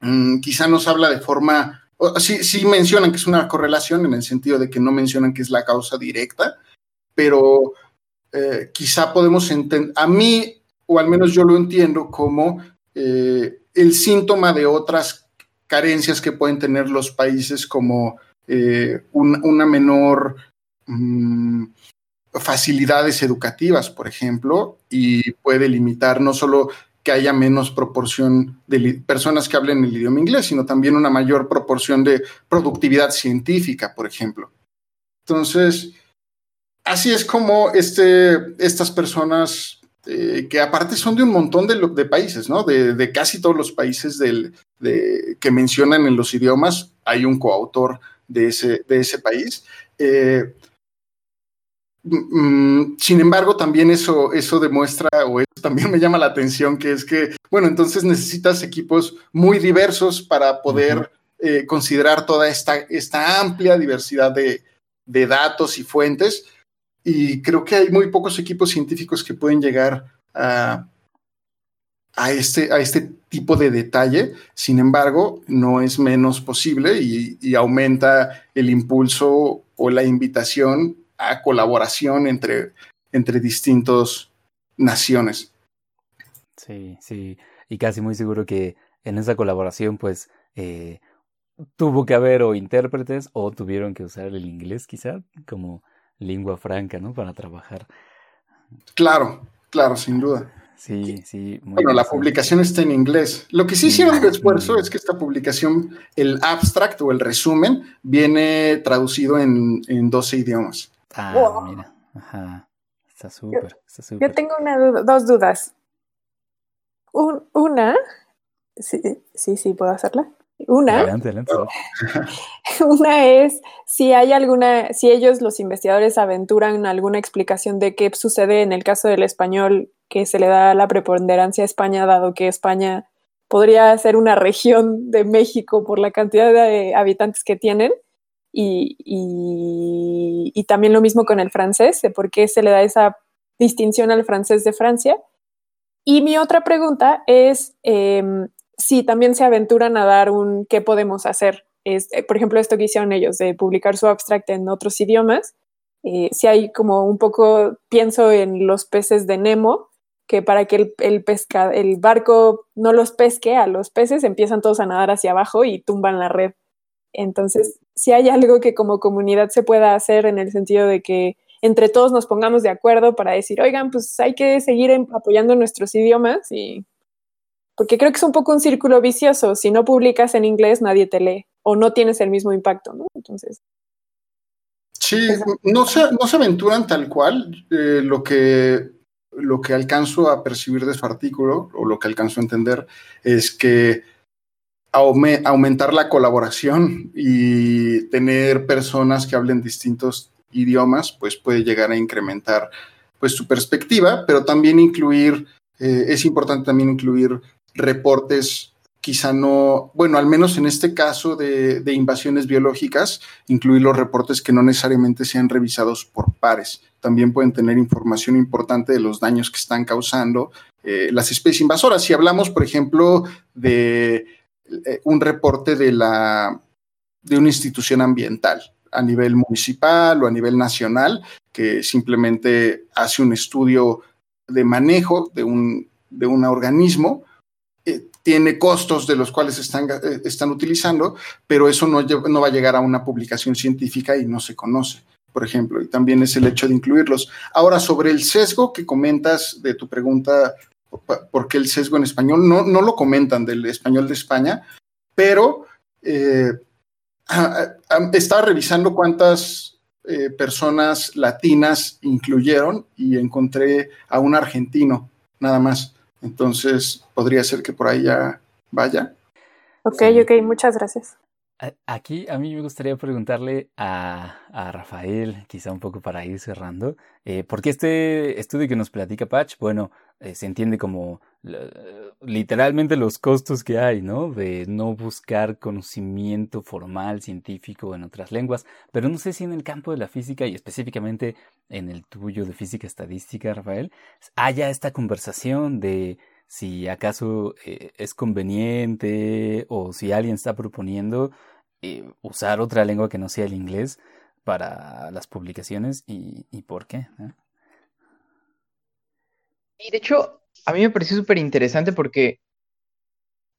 mm, quizá nos habla de forma, sí, sí mencionan que es una correlación en el sentido de que no mencionan que es la causa directa, pero eh, quizá podemos entender, a mí, o al menos yo lo entiendo como eh, el síntoma de otras carencias que pueden tener los países como eh, una menor mm, facilidades educativas, por ejemplo, y puede limitar no solo que haya menos proporción de personas que hablen el idioma inglés, sino también una mayor proporción de productividad científica, por ejemplo. Entonces, así es como este, estas personas, eh, que aparte son de un montón de, de países, ¿no? De, casi todos los países del, que mencionan en los idiomas, hay un coautor de ese, de ese país. Eh, Mm, sin embargo, también eso, eso demuestra, o eso también [laughs] me llama la atención, que es que, bueno, entonces necesitas equipos muy diversos para poder eh, considerar toda esta, esta amplia diversidad de, datos y fuentes. Y creo que hay muy pocos equipos científicos que pueden llegar a, a, este, a este tipo de detalle. Sin embargo, no es menos posible y aumenta el impulso o la invitación a colaboración entre, entre distintas naciones. Sí, sí, y casi muy seguro que en esa colaboración pues eh, tuvo que haber o intérpretes o tuvieron que usar el inglés quizá como lengua franca, ¿no? Para trabajar. Claro, claro, sin duda. Sí, sí. bueno, la publicación está en inglés. Lo que sí hicieron de esfuerzo es que esta publicación, el abstract o el resumen, viene traducido en, en 12 idiomas. Ah, mira. Ajá. Está súper, está súper. Yo tengo una dos dudas. una, sí, sí, sí, puedo hacerla. Una, adelante, adelante. [laughs] una es si hay alguna, si ellos, los investigadores, aventuran alguna explicación de qué sucede en el caso del español, que se le da la preponderancia a España, dado que España podría ser una región de México por la cantidad de habitantes que tienen y, también lo mismo con el francés, de por qué se le da esa distinción al francés de Francia. Y mi otra pregunta es em, si también se aventuran a dar un qué podemos hacer. Es, eh, por ejemplo, esto que hicieron ellos de publicar su abstract en otros idiomas. Eh, si hay como un poco, pienso en los peces de Nemo, que para que el, el, barco no los pesque a los peces, empiezan todos a nadar hacia abajo y tumban la red. Entonces, si hay algo que como comunidad se pueda hacer en el sentido de que entre todos nos pongamos de acuerdo para decir, oigan, pues hay que seguir apoyando nuestros idiomas y porque creo que es un poco un círculo vicioso. Si no publicas en inglés, nadie te lee o no tienes el mismo impacto, ¿no? Entonces. Sí, no se, no se aventuran tal cual. Eh, lo, que, lo que alcanzo a percibir de su artículo, o lo que alcanzo a entender, es que aumentar la colaboración y tener personas que hablen distintos idiomas, pues puede llegar a incrementar pues su perspectiva, pero también incluir, eh, es importante también incluir reportes, quizá no, bueno, al menos en este caso de, invasiones biológicas, incluir los reportes que no necesariamente sean revisados por pares. También pueden tener información importante de los daños que están causando eh, las especies invasoras. Si hablamos, por ejemplo, de eh, un reporte de, la, de una institución ambiental a nivel municipal o a nivel nacional, que simplemente hace un estudio de manejo de un, de un organismo, tiene costos de los cuales están, eh, están utilizando, pero eso no, no va a llegar a una publicación científica y no se conoce por ejemplo, y también es el hecho de incluirlos. Ahora, sobre el sesgo que comentas de tu pregunta porque el sesgo en español no, no lo comentan del español de España, pero eh, estaba revisando cuántas eh, personas latinas incluyeron y encontré a un argentino nada más. Entonces podría ser que por ahí ya vaya. Ok, ok, muchas gracias. Aquí a mí me gustaría preguntarle a, a Rafael, quizá un poco para ir cerrando, eh, porque este estudio que nos platica Patch, bueno, eh, se entiende como literalmente los costos que hay, ¿no? De no buscar conocimiento formal, científico en otras lenguas, pero no sé si en el campo de la física y específicamente en el tuyo de física estadística, Rafael, haya esta conversación de si acaso eh, es conveniente o si alguien está proponiendo eh, usar otra lengua que no sea el inglés para las publicaciones y, y por qué. Y de hecho, a mí me pareció súper interesante porque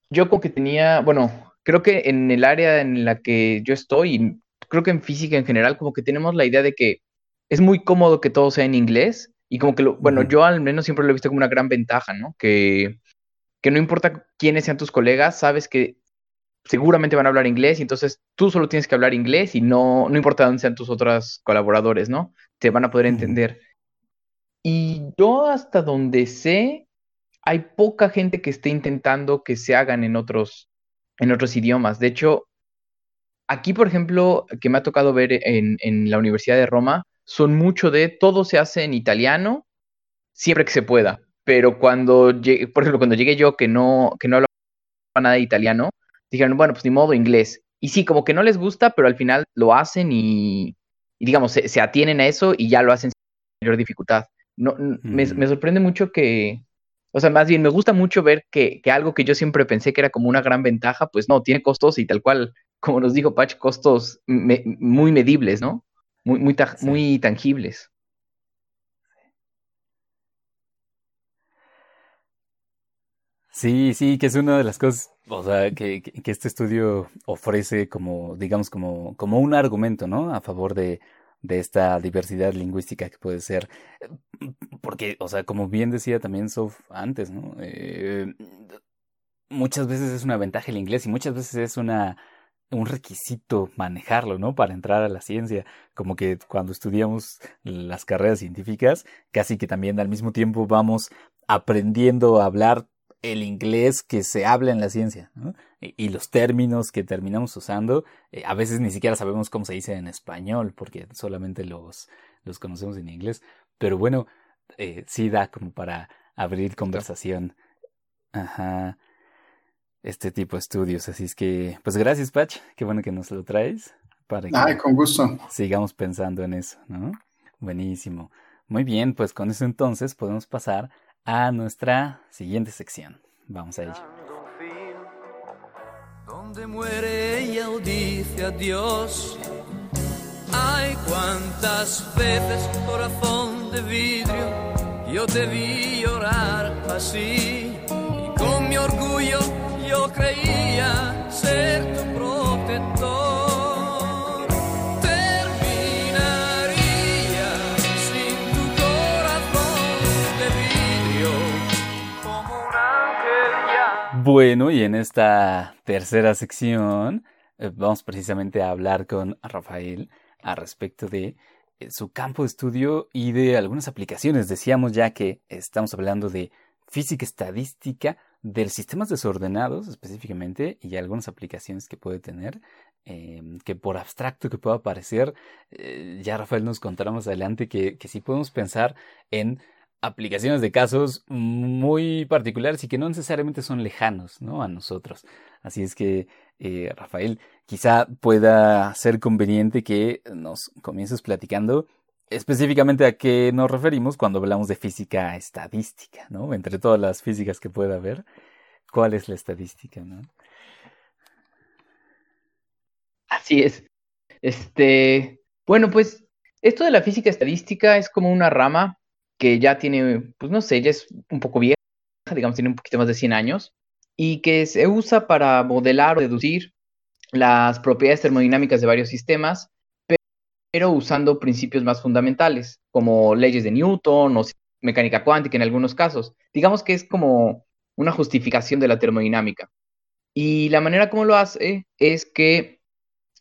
yo como que tenía, bueno, creo que en el área en la que yo estoy, creo que en física en general, como que tenemos la idea de que es muy cómodo que todo sea en inglés y como que, lo, bueno, yo al menos siempre lo he visto como una gran ventaja, ¿no? Que, que no importa quiénes sean tus colegas, sabes que seguramente van a hablar inglés y entonces tú solo tienes que hablar inglés y no, no importa dónde sean tus otros colaboradores, ¿no? Te van a poder entender. Y yo hasta donde sé, hay poca gente que esté intentando que se hagan en otros, en otros idiomas. De hecho, aquí, por ejemplo, que me ha tocado ver en, en la Universidad de Roma, son mucho de todo se hace en italiano siempre que se pueda. Pero cuando, por ejemplo, cuando llegué yo que no, que no hablaba nada de italiano, dijeron, bueno, pues ni modo inglés. Y sí, como que no les gusta, pero al final lo hacen y, digamos, se, atienen a eso y ya lo hacen sin mayor dificultad. No, me, me, sorprende mucho que, o sea, más bien me gusta mucho ver que, que, algo que yo siempre pensé que era como una gran ventaja, pues no, tiene costos y tal cual, como nos dijo Patch, costos muy medibles, ¿no? Muy, muy, muy tangibles. Sí, sí, que es una de las cosas, o sea, que, que, este estudio ofrece como, digamos, como, como un argumento, ¿no? A favor de, de esta diversidad lingüística que puede ser. Porque, o sea, como bien decía también Sof antes, ¿no? Eh, muchas veces es una ventaja el inglés y muchas veces es una un requisito manejarlo, ¿no? Para entrar a la ciencia. Como que cuando estudiamos las carreras científicas, casi que también al mismo tiempo vamos aprendiendo a hablar el inglés que se habla en la ciencia ¿no? y, los términos que terminamos usando, eh, a veces ni siquiera sabemos cómo se dice en español porque solamente los, los conocemos en inglés. Pero bueno, eh, sí da como para abrir conversación. Ajá. Este tipo de estudios. Así es que, pues gracias, Patch. Qué bueno que nos lo traes. Para que Ay, con gusto. Sigamos pensando en eso, ¿no? Buenísimo. Muy bien, pues con eso entonces podemos pasar a nuestra siguiente sección. Vamos a ello. Donde muere ella dice adiós. Ay, cuántas veces, corazón de vidrio, yo te vi llorar así. Y con mi orgullo yo creía ser tu Bueno, y en esta tercera sección eh, vamos precisamente a hablar con Rafael a respecto de eh, su campo de estudio y de algunas aplicaciones. Decíamos ya que estamos hablando de física estadística de sistemas desordenados específicamente y algunas aplicaciones que puede tener em, que por abstracto que pueda parecer eh, ya Rafael nos contará más adelante que, que sí podemos pensar en aplicaciones de casos muy particulares y que no necesariamente son lejanos ¿no? a nosotros. Así es que, eh, Rafael, quizá pueda ser conveniente que nos comiences platicando específicamente a qué nos referimos cuando hablamos de física estadística, ¿no? Entre todas las físicas que pueda haber, ¿cuál es la estadística, no? Así es. Este, bueno, pues esto de la física estadística es como una rama que ya tiene, pues no sé, ya es un poco vieja, digamos, tiene un poquito más de 100 años, y que se usa para modelar o deducir las propiedades termodinámicas de varios sistemas, pero usando principios más fundamentales, como leyes de Newton o mecánica cuántica en algunos casos. Digamos que es como una justificación de la termodinámica. Y la manera como lo hace es que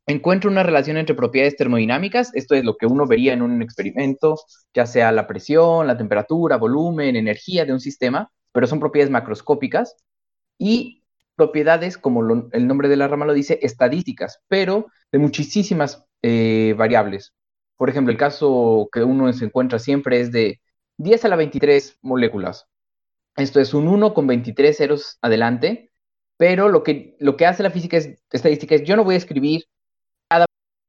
encuentra una relación entre propiedades termodinámicas, esto es lo que uno vería en un experimento, ya sea la presión, la temperatura, volumen, energía de un sistema, pero son propiedades macroscópicas, y propiedades, como el nombre de la rama lo dice, estadísticas, pero de muchísimas eh, variables. Por ejemplo, el caso que uno se encuentra siempre es de 10 a la 23 moléculas. Esto es un 1 con 23 ceros adelante, pero lo que, lo que hace la física estadística es yo no voy a escribir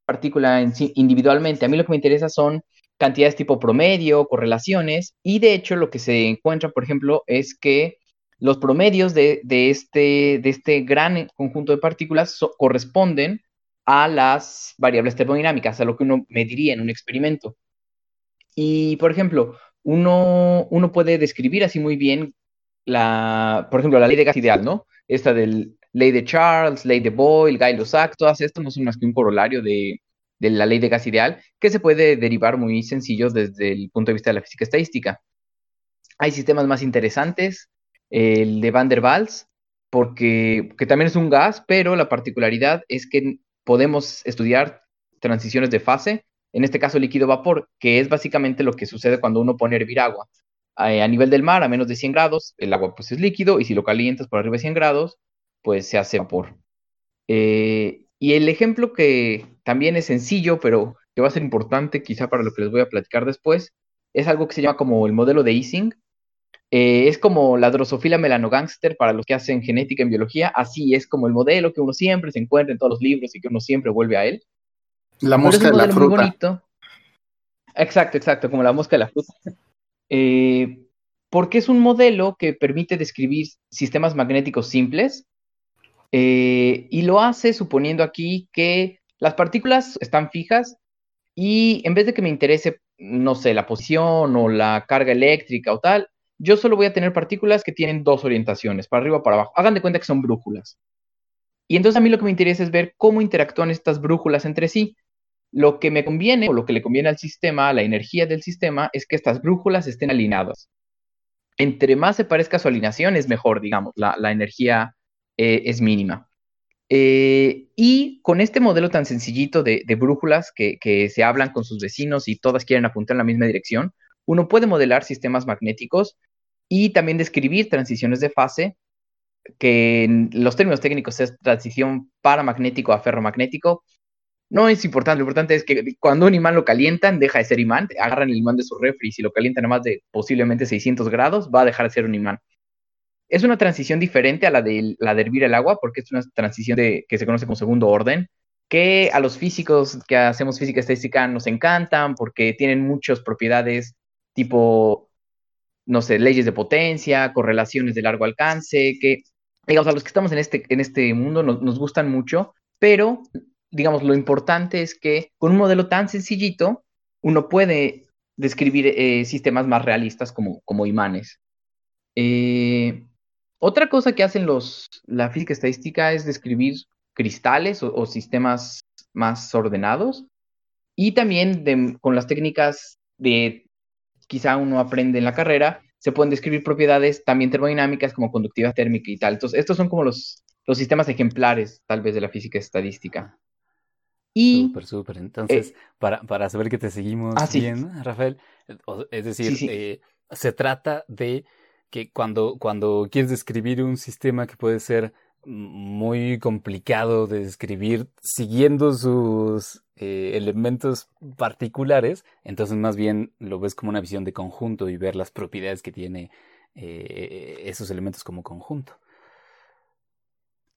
partícula individualmente. A mí lo que me interesa son cantidades tipo promedio, correlaciones, y de hecho lo que se encuentra, por ejemplo, es que los promedios de, este, de este, gran conjunto de partículas corresponden a las variables termodinámicas, a lo que uno mediría en un experimento. Y, por ejemplo, uno, uno puede describir así muy bien la, por ejemplo, la ley de gas ideal, ¿no? Esta del ley de Charles, ley de Boyle, Guy-Lussac, todas estas no son más que un corolario de, la ley de gas ideal, que se puede derivar muy sencillo desde el punto de vista de la física estadística. Hay sistemas más interesantes, el de Van der Waals, porque que también es un gas, pero la particularidad es que podemos estudiar transiciones de fase, en este caso líquido-vapor, que es básicamente lo que sucede cuando uno pone a hervir agua. Eh, a nivel del mar, a menos de 100 grados, el agua pues es líquido y si lo calientas por arriba de 100 grados, pues se hace vapor. Eh, y el ejemplo que también es sencillo, pero que va a ser importante quizá para lo que les voy a platicar después, es algo que se llama como el modelo de Ising. Eh, es como la drosofila melanogangster para los que hacen genética en biología, así es como el modelo que uno siempre se encuentra en todos los libros y que uno siempre vuelve a él. La mosca de la fruta. Exacto, exacto, como la mosca de la fruta. Eh, porque es un modelo que permite describir sistemas magnéticos simples eh, y lo hace suponiendo aquí que las partículas están fijas y en vez de que me interese, no sé, la posición o la carga eléctrica o tal, yo solo voy a tener partículas que tienen dos orientaciones, para arriba o para abajo. Hagan de cuenta que son brújulas. Y entonces a mí lo que me interesa es ver cómo interactúan estas brújulas entre sí. Lo que me conviene o lo que le conviene al sistema, a la energía del sistema, es que estas brújulas estén alineadas. Entre más se parezca su alineación, es mejor, digamos, la, energía eh, es mínima. Eh, y con este modelo tan sencillito de, brújulas que, que, se hablan con sus vecinos y todas quieren apuntar en la misma dirección, uno puede modelar sistemas magnéticos y también describir transiciones de fase, que en los términos técnicos es transición paramagnético a ferromagnético, no es importante, lo importante es que cuando un imán lo calientan, deja de ser imán, agarran el imán de su refri y si lo calientan a más de posiblemente 600 grados, va a dejar de ser un imán. Es una transición diferente a la de, la de hervir el agua, porque es una transición de, que se conoce como segundo orden, que a los físicos que hacemos física estadística nos encantan porque tienen muchas propiedades tipo, no sé, leyes de potencia, correlaciones de largo alcance, que, digamos, a los que estamos en este, en este mundo nos, gustan mucho, pero digamos, lo importante es que con un modelo tan sencillito, uno puede describir eh, sistemas más realistas como, como imanes. Eh, otra cosa que hacen los, la física estadística es describir cristales o, sistemas más ordenados y también con las técnicas de quizá uno aprende en la carrera, se pueden describir propiedades también termodinámicas como conductividad térmica y tal. Entonces, estos son como los, los sistemas ejemplares tal vez de la física estadística. Y, súper, súper. Entonces, eh, para, para saber que te seguimos ah, bien, Rafael, es decir, eh, se trata de que cuando, cuando quieres describir un sistema que puede ser muy complicado de describir siguiendo sus eh, elementos particulares, entonces más bien lo ves como una visión de conjunto y ver las propiedades que tiene esos elementos como conjunto.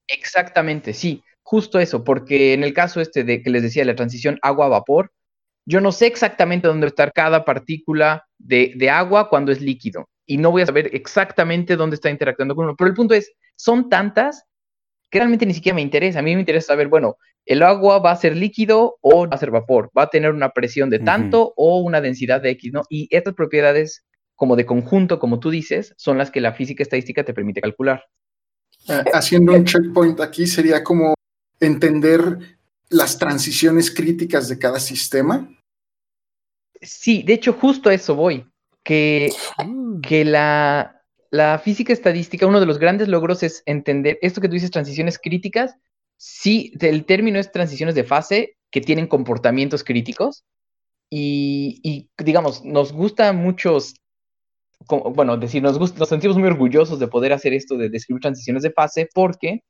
Exactamente, sí justo eso, porque en el caso este de que les decía la transición agua-vapor, yo no sé exactamente dónde está cada partícula de, de, agua cuando es líquido y no voy a saber exactamente dónde está interactuando con uno. Pero el punto es, son tantas que realmente ni siquiera me interesa. A mí me interesa saber, bueno, el agua va a ser líquido o va a ser vapor, va a tener una presión de tanto o una densidad de X, ¿no? Y estas propiedades como de conjunto, como tú dices, son las que la física estadística te permite calcular. Eh, haciendo un checkpoint aquí sería como entender las transiciones críticas de cada sistema? Sí, de hecho, justo a eso voy. Que, mm. que la, la física estadística, uno de los grandes logros es entender esto que tú dices, transiciones críticas. Sí, el término es transiciones de fase que tienen comportamientos críticos. Y, y digamos, nos gusta muchos, bueno, decir, nos, gusta, nos sentimos muy orgullosos de poder hacer esto de describir transiciones de fase porque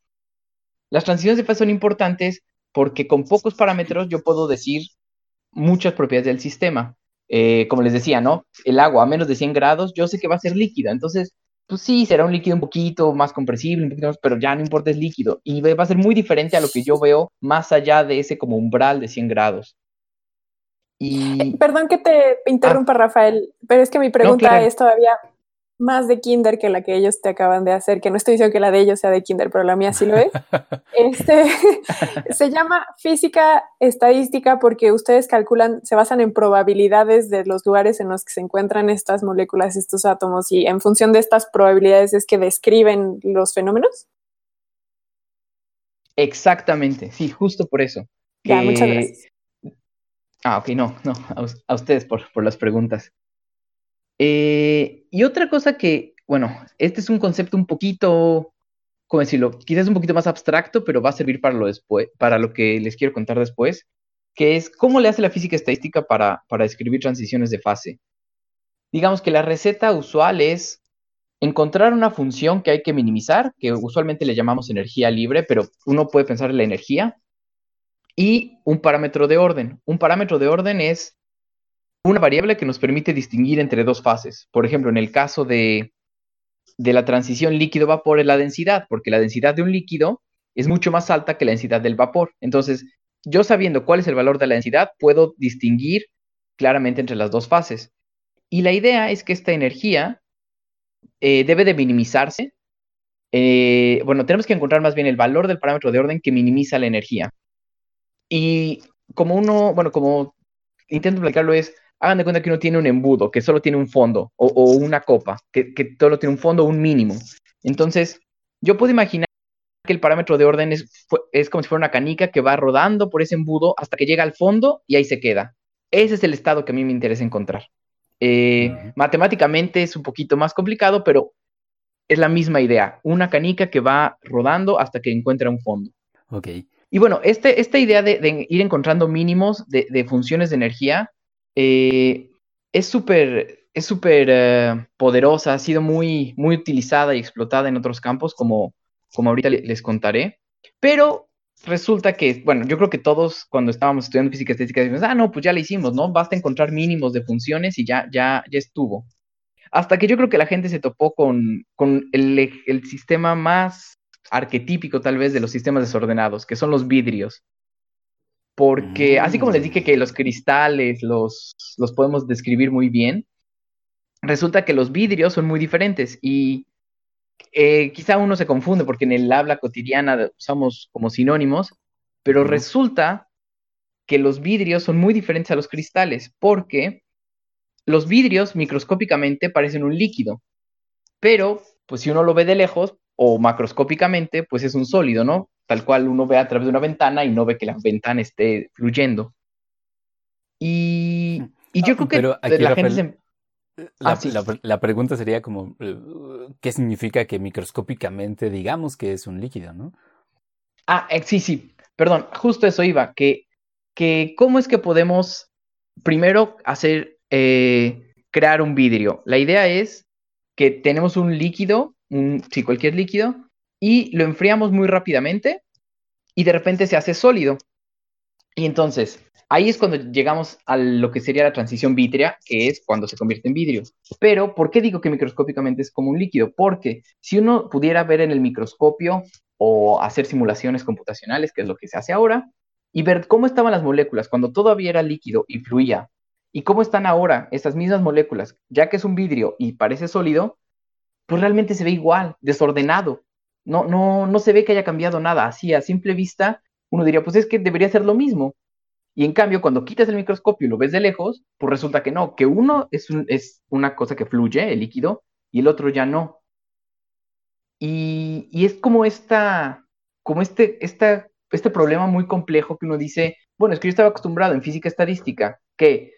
las transiciones de fase son importantes porque con pocos parámetros yo puedo decir muchas propiedades del sistema. Eh, como les decía, ¿no? El agua a menos de 100 grados, yo sé que va a ser líquida. Entonces, pues sí, será un líquido un poquito más compresible, un poquito más, pero ya no importa, es líquido. Y va a ser muy diferente a lo que yo veo más allá de ese como umbral de 100 grados. Y... Eh, perdón que te interrumpa, ah. Rafael, pero es que mi pregunta es todavía más de kinder que la que ellos te acaban de hacer, que no estoy diciendo que la de ellos sea de kinder, pero la mía sí lo es. [laughs] Este, [laughs] se llama física estadística porque ustedes calculan, se basan en probabilidades de los lugares en los que se encuentran estas moléculas, estos átomos, y en función de estas probabilidades es que describen los fenómenos. Exactamente, sí, justo por eso. Ya, muchas gracias. Ah, ok, no, no, a, ustedes por, por, las preguntas. Eh, y otra cosa que, bueno, este es un concepto un poquito, ¿cómo decirlo? Quizás un poquito más abstracto, pero va a servir para lo, después, para lo que les quiero contar después, que es cómo le hace la física estadística para, para describir transiciones de fase. Digamos que la receta usual es encontrar una función que hay que minimizar, que usualmente le llamamos energía libre, pero uno puede pensar en la energía, y un parámetro de orden. Un parámetro de orden es una variable que nos permite distinguir entre dos fases. Por ejemplo, en el caso de, de la transición líquido-vapor es la densidad, porque la densidad de un líquido es mucho más alta que la densidad del vapor. Entonces, yo sabiendo cuál es el valor de la densidad, puedo distinguir claramente entre las dos fases. Y la idea es que esta energía eh, debe de minimizarse. Eh, bueno, tenemos que encontrar más bien el valor del parámetro de orden que minimiza la energía. Y como uno, bueno, como intento explicarlo es, hagan de cuenta que uno tiene un embudo, que solo tiene un fondo, o, una copa, que, que, solo tiene un fondo o un mínimo. Entonces, yo puedo imaginar que el parámetro de orden es, es como si fuera una canica que va rodando por ese embudo hasta que llega al fondo y ahí se queda. Ese es el estado que a mí me interesa encontrar. Eh, matemáticamente es un poquito más complicado, pero es la misma idea. Una canica que va rodando hasta que encuentra un fondo. Ok. Y bueno, este, esta idea de, ir encontrando mínimos de, funciones de energía eh, es súper es súper eh, poderosa, ha sido muy, muy utilizada y explotada en otros campos, como, como ahorita les contaré. Pero resulta que, bueno, yo creo que todos cuando estábamos estudiando física estética decimos, ah, no, pues ya la hicimos, ¿no? Basta encontrar mínimos de funciones y ya, ya, ya estuvo. Hasta que yo creo que la gente se topó con, con el, el sistema más arquetípico tal vez de los sistemas desordenados, que son los vidrios. Porque así como les dije que los cristales los, los podemos describir muy bien, resulta que los vidrios son muy diferentes y eh, quizá uno se confunde porque en el habla cotidiana usamos como sinónimos, pero resulta que los vidrios son muy diferentes a los cristales porque los vidrios microscópicamente parecen un líquido, pero pues si uno lo ve de lejos, o macroscópicamente, pues es un sólido, ¿no? Tal cual uno ve a través de una ventana y no ve que la ventana esté fluyendo. Y, yo ah, creo que la gente La, ah, la, pregunta sería como, eh, ¿qué significa que microscópicamente digamos que es un líquido, no? Ah, eh, sí, sí, perdón, justo eso iba, que, que cómo es que podemos primero hacer, eh, crear un vidrio. La idea es que tenemos un líquido un, sí, cualquier líquido, y lo enfriamos muy rápidamente y de repente se hace sólido. Y entonces, ahí es cuando llegamos a lo que sería la transición vítrea, que es cuando se convierte en vidrio. Pero, ¿por qué digo que microscópicamente es como un líquido? Porque si uno pudiera ver en el microscopio o hacer simulaciones computacionales, que es lo que se hace ahora, y ver cómo estaban las moléculas cuando todavía era líquido y fluía, y cómo están ahora estas mismas moléculas, ya que es un vidrio y parece sólido, pues realmente se ve igual, desordenado. No, no, no se ve que haya cambiado nada. Así, a simple vista, uno diría, pues es que debería ser lo mismo. Y en cambio, cuando quitas el microscopio y lo ves de lejos, pues resulta que no, que uno es, es una cosa que fluye, el líquido, y el otro ya no. Y, y es como esta, como este, esta, este problema muy complejo que uno dice, bueno, es que yo estaba acostumbrado en física estadística que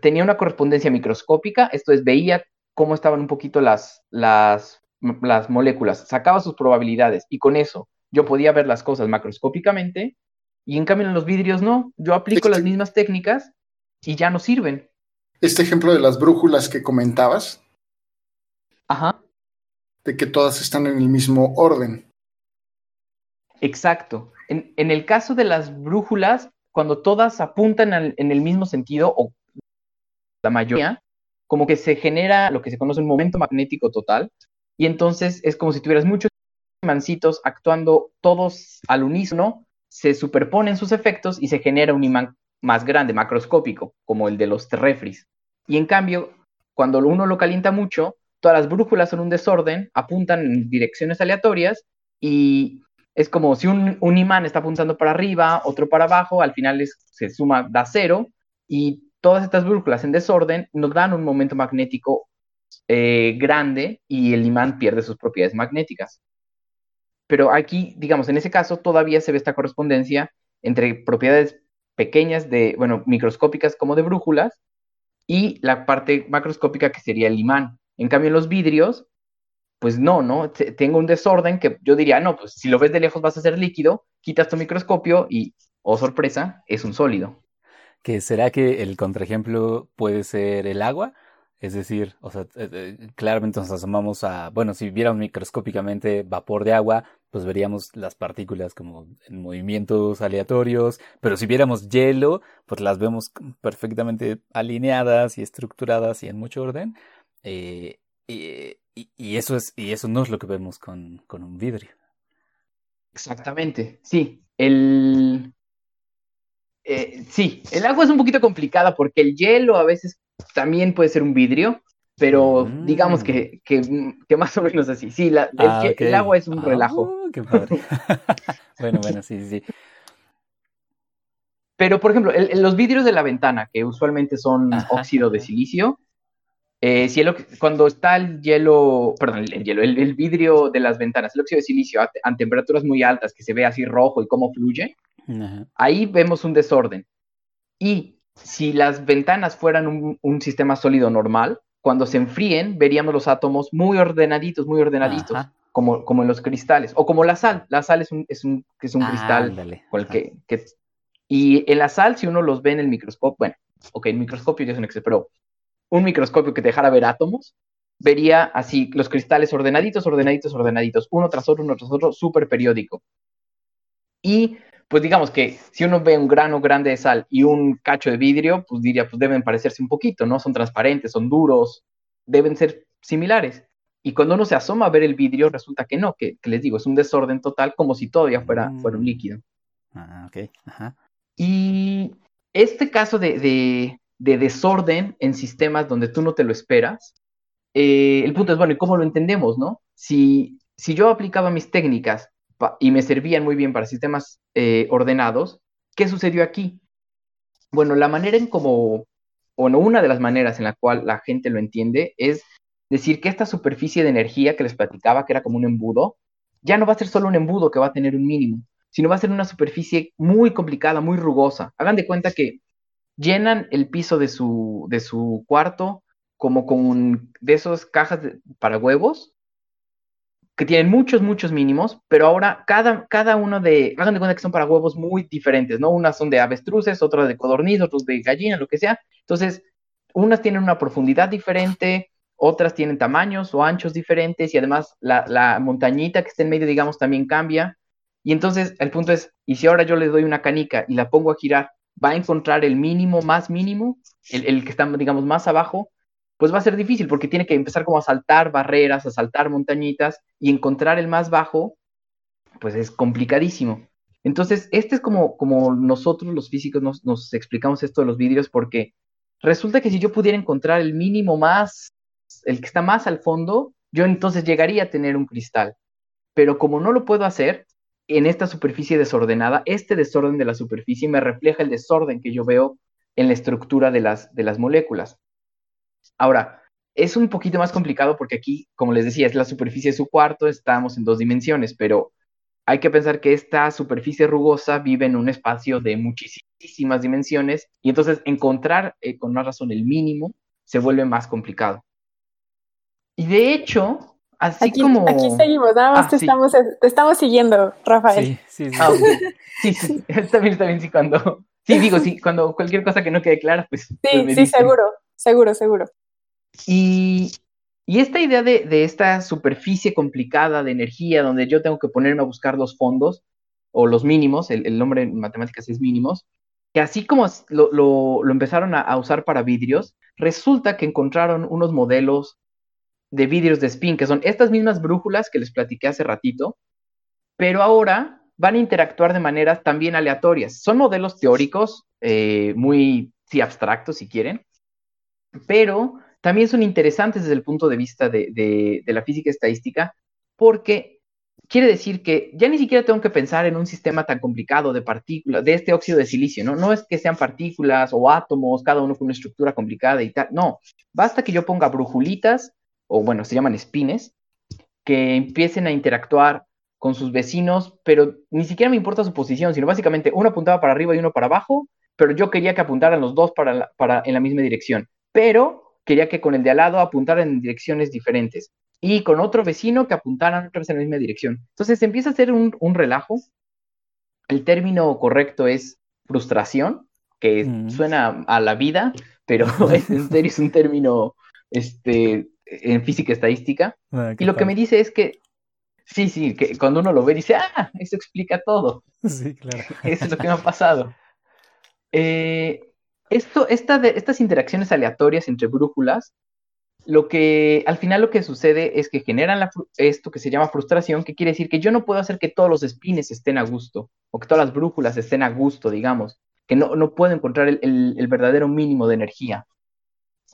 tenía una correspondencia microscópica, esto es, veía cómo estaban un poquito las, las, las moléculas, sacaba sus probabilidades y con eso yo podía ver las cosas macroscópicamente y en cambio en los vidrios no, yo aplico las mismas técnicas y ya no sirven. Este ejemplo de las brújulas que comentabas. Ajá. De que todas están en el mismo orden. Exacto. En, en el caso de las brújulas, cuando todas apuntan en el mismo sentido, o la mayoría, como que se genera lo que se conoce un momento magnético total, y entonces es como si tuvieras muchos imancitos actuando todos al unísono, se superponen sus efectos y se genera un imán más grande, macroscópico, como el de los refris. Y en cambio, cuando uno lo calienta mucho, todas las brújulas son un desorden, apuntan en direcciones aleatorias y es como si un, imán está apuntando para arriba, otro para abajo, al final se suma, da cero, y todas estas brújulas en desorden nos dan un momento magnético eh, grande y el imán pierde sus propiedades magnéticas. Pero aquí, digamos, en ese caso todavía se ve esta correspondencia entre propiedades pequeñas de, bueno, microscópicas como de brújulas, y la parte macroscópica que sería el imán. En cambio, los vidrios, pues no, ¿no? tengo un desorden que yo diría, no, pues si lo ves de lejos vas a ser líquido, quitas tu microscopio y, oh sorpresa, es un sólido. ¿Que será que el contraejemplo puede ser el agua? Es decir, o sea, eh, eh, claramente nos asomamos a, bueno, si viéramos microscópicamente vapor de agua, pues veríamos las partículas como en movimientos aleatorios, pero si viéramos hielo, pues las vemos perfectamente alineadas y estructuradas y en mucho orden. Eh, y, eso es, y eso no es lo que vemos con, con un vidrio. Exactamente, sí. El, sí, el agua es un poquito complicada porque el hielo a veces también puede ser un vidrio, pero digamos mm. que, que, más o menos así. Sí, la, el, ah, agua es un ah, relajo. qué padre. [laughs] bueno, bueno, sí, sí. Pero, por ejemplo, los vidrios de la ventana, que usualmente son óxido de silicio, eh, cuando está el hielo, perdón, el, hielo, el, vidrio de las ventanas, el óxido de silicio a, temperaturas muy altas, que se ve así rojo y cómo fluye, ahí vemos un desorden. Y si las ventanas fueran un, sistema sólido normal, cuando se enfríen, veríamos los átomos muy ordenaditos, muy ordenaditos, como, como en los cristales, o como la sal. La sal es un, es un, es un cristal que, Y en la sal, si uno los ve en el microscopio, bueno, ok, el microscopio ya es un exceso, pero un microscopio que dejara ver átomos, vería así los cristales ordenaditos, ordenaditos, ordenaditos, uno tras otro, uno tras otro, súper periódico. Y pues digamos que si uno ve un grano grande de sal y un cacho de vidrio, pues diría, pues deben parecerse un poquito, ¿no? Son transparentes, son duros, deben ser similares. Y cuando uno se asoma a ver el vidrio, resulta que no, que, les digo, es un desorden total como si todavía fuera, fuera un mm. líquido. Ah, ok. Ajá. Y este caso de, desorden en sistemas donde tú no te lo esperas, eh, el punto es, bueno, ¿y cómo lo entendemos, no? Si, si yo aplicaba mis técnicas y me servían muy bien para sistemas eh, ordenados, ¿qué sucedió aquí? Bueno, la manera en como, o no, una de las maneras en la cual la gente lo entiende es decir que esta superficie de energía que les platicaba, que era como un embudo, ya no va a ser solo un embudo que va a tener un mínimo, sino va a ser una superficie muy complicada, muy rugosa. Hagan de cuenta que llenan el piso de su, de su cuarto como con de esas cajas para huevos, que tienen muchos, muchos mínimos, pero ahora cada, cada uno de, hagan de cuenta que son para huevos muy diferentes, ¿no? Unas son de avestruces, otras de codorniz, otros de gallina, lo que sea. Entonces, unas tienen una profundidad diferente, otras tienen tamaños o anchos diferentes y además la, la montañita que está en medio, digamos, también cambia. Y entonces el punto es, ¿y si ahora yo le doy una canica y la pongo a girar, va a encontrar el mínimo más mínimo, el, el que está, digamos, más abajo, pues va a ser difícil porque tiene que empezar como a saltar barreras, a saltar montañitas y encontrar el más bajo, pues es complicadísimo. Entonces, este es como, como nosotros los físicos nos, explicamos esto de los vídeos porque resulta que si yo pudiera encontrar el mínimo más, el que está más al fondo, yo entonces llegaría a tener un cristal. Pero como no lo puedo hacer, en esta superficie desordenada, este desorden de la superficie me refleja el desorden que yo veo en la estructura de las, de las moléculas. Ahora, es un poquito más complicado porque aquí, como les decía, es la superficie de su cuarto, estamos en dos dimensiones, pero hay que pensar que esta superficie rugosa vive en un espacio de muchísimas dimensiones y entonces encontrar eh, con más razón el mínimo se vuelve más complicado. Y de hecho, así como... Aquí seguimos, nada más ah, te, estamos, te, estamos, siguiendo, Rafael. Sí, sí, sí. Ah, sí, sí, está [laughs] bien, está bien, sí, cuando... Sí, digo, sí, cuando cualquier cosa que no quede clara, pues... Sí, pues sí, seguro, seguro, seguro. Y, esta idea de, esta superficie complicada de energía, donde yo tengo que ponerme a buscar los fondos o los mínimos, el, nombre en matemáticas es mínimos, que así como lo, empezaron a, usar para vidrios, resulta que encontraron unos modelos de vidrios de spin, que son estas mismas brújulas que les platiqué hace ratito, pero ahora van a interactuar de maneras también aleatorias. Son modelos teóricos, eh, muy sí, abstractos si quieren, pero también son interesantes desde el punto de vista de, la física estadística, porque quiere decir que ya ni siquiera tengo que pensar en un sistema tan complicado de partículas, de este óxido de silicio, ¿no? No es que sean partículas o átomos, cada uno con una estructura complicada y tal, no, basta que yo ponga brujulitas, o bueno, se llaman espines, que empiecen a interactuar con sus vecinos, pero ni siquiera me importa su posición, sino básicamente uno apuntaba para arriba y uno para abajo, pero yo quería que apuntaran los dos para, para en la misma dirección, pero quería que con el de al lado apuntaran en direcciones diferentes y con otro vecino que apuntaran otra vez en la misma dirección. Entonces empieza a ser un, un relajo. El término correcto es frustración, que Mm. suena a la vida, pero es, [laughs] en [laughs] serio es un término este, en física estadística. Ah, Y lo que me dice es que, sí, sí, que cuando uno lo ve dice, ah, eso explica todo. [laughs] Sí, claro. Eso es lo que me ha pasado. Eh, esto, estas interacciones aleatorias entre brújulas, lo que al final lo que sucede es que generan esto que se llama frustración, que quiere decir que yo no puedo hacer que todos los espines estén a gusto, o que todas las brújulas estén a gusto, digamos, que no, no puedo encontrar el, verdadero mínimo de energía.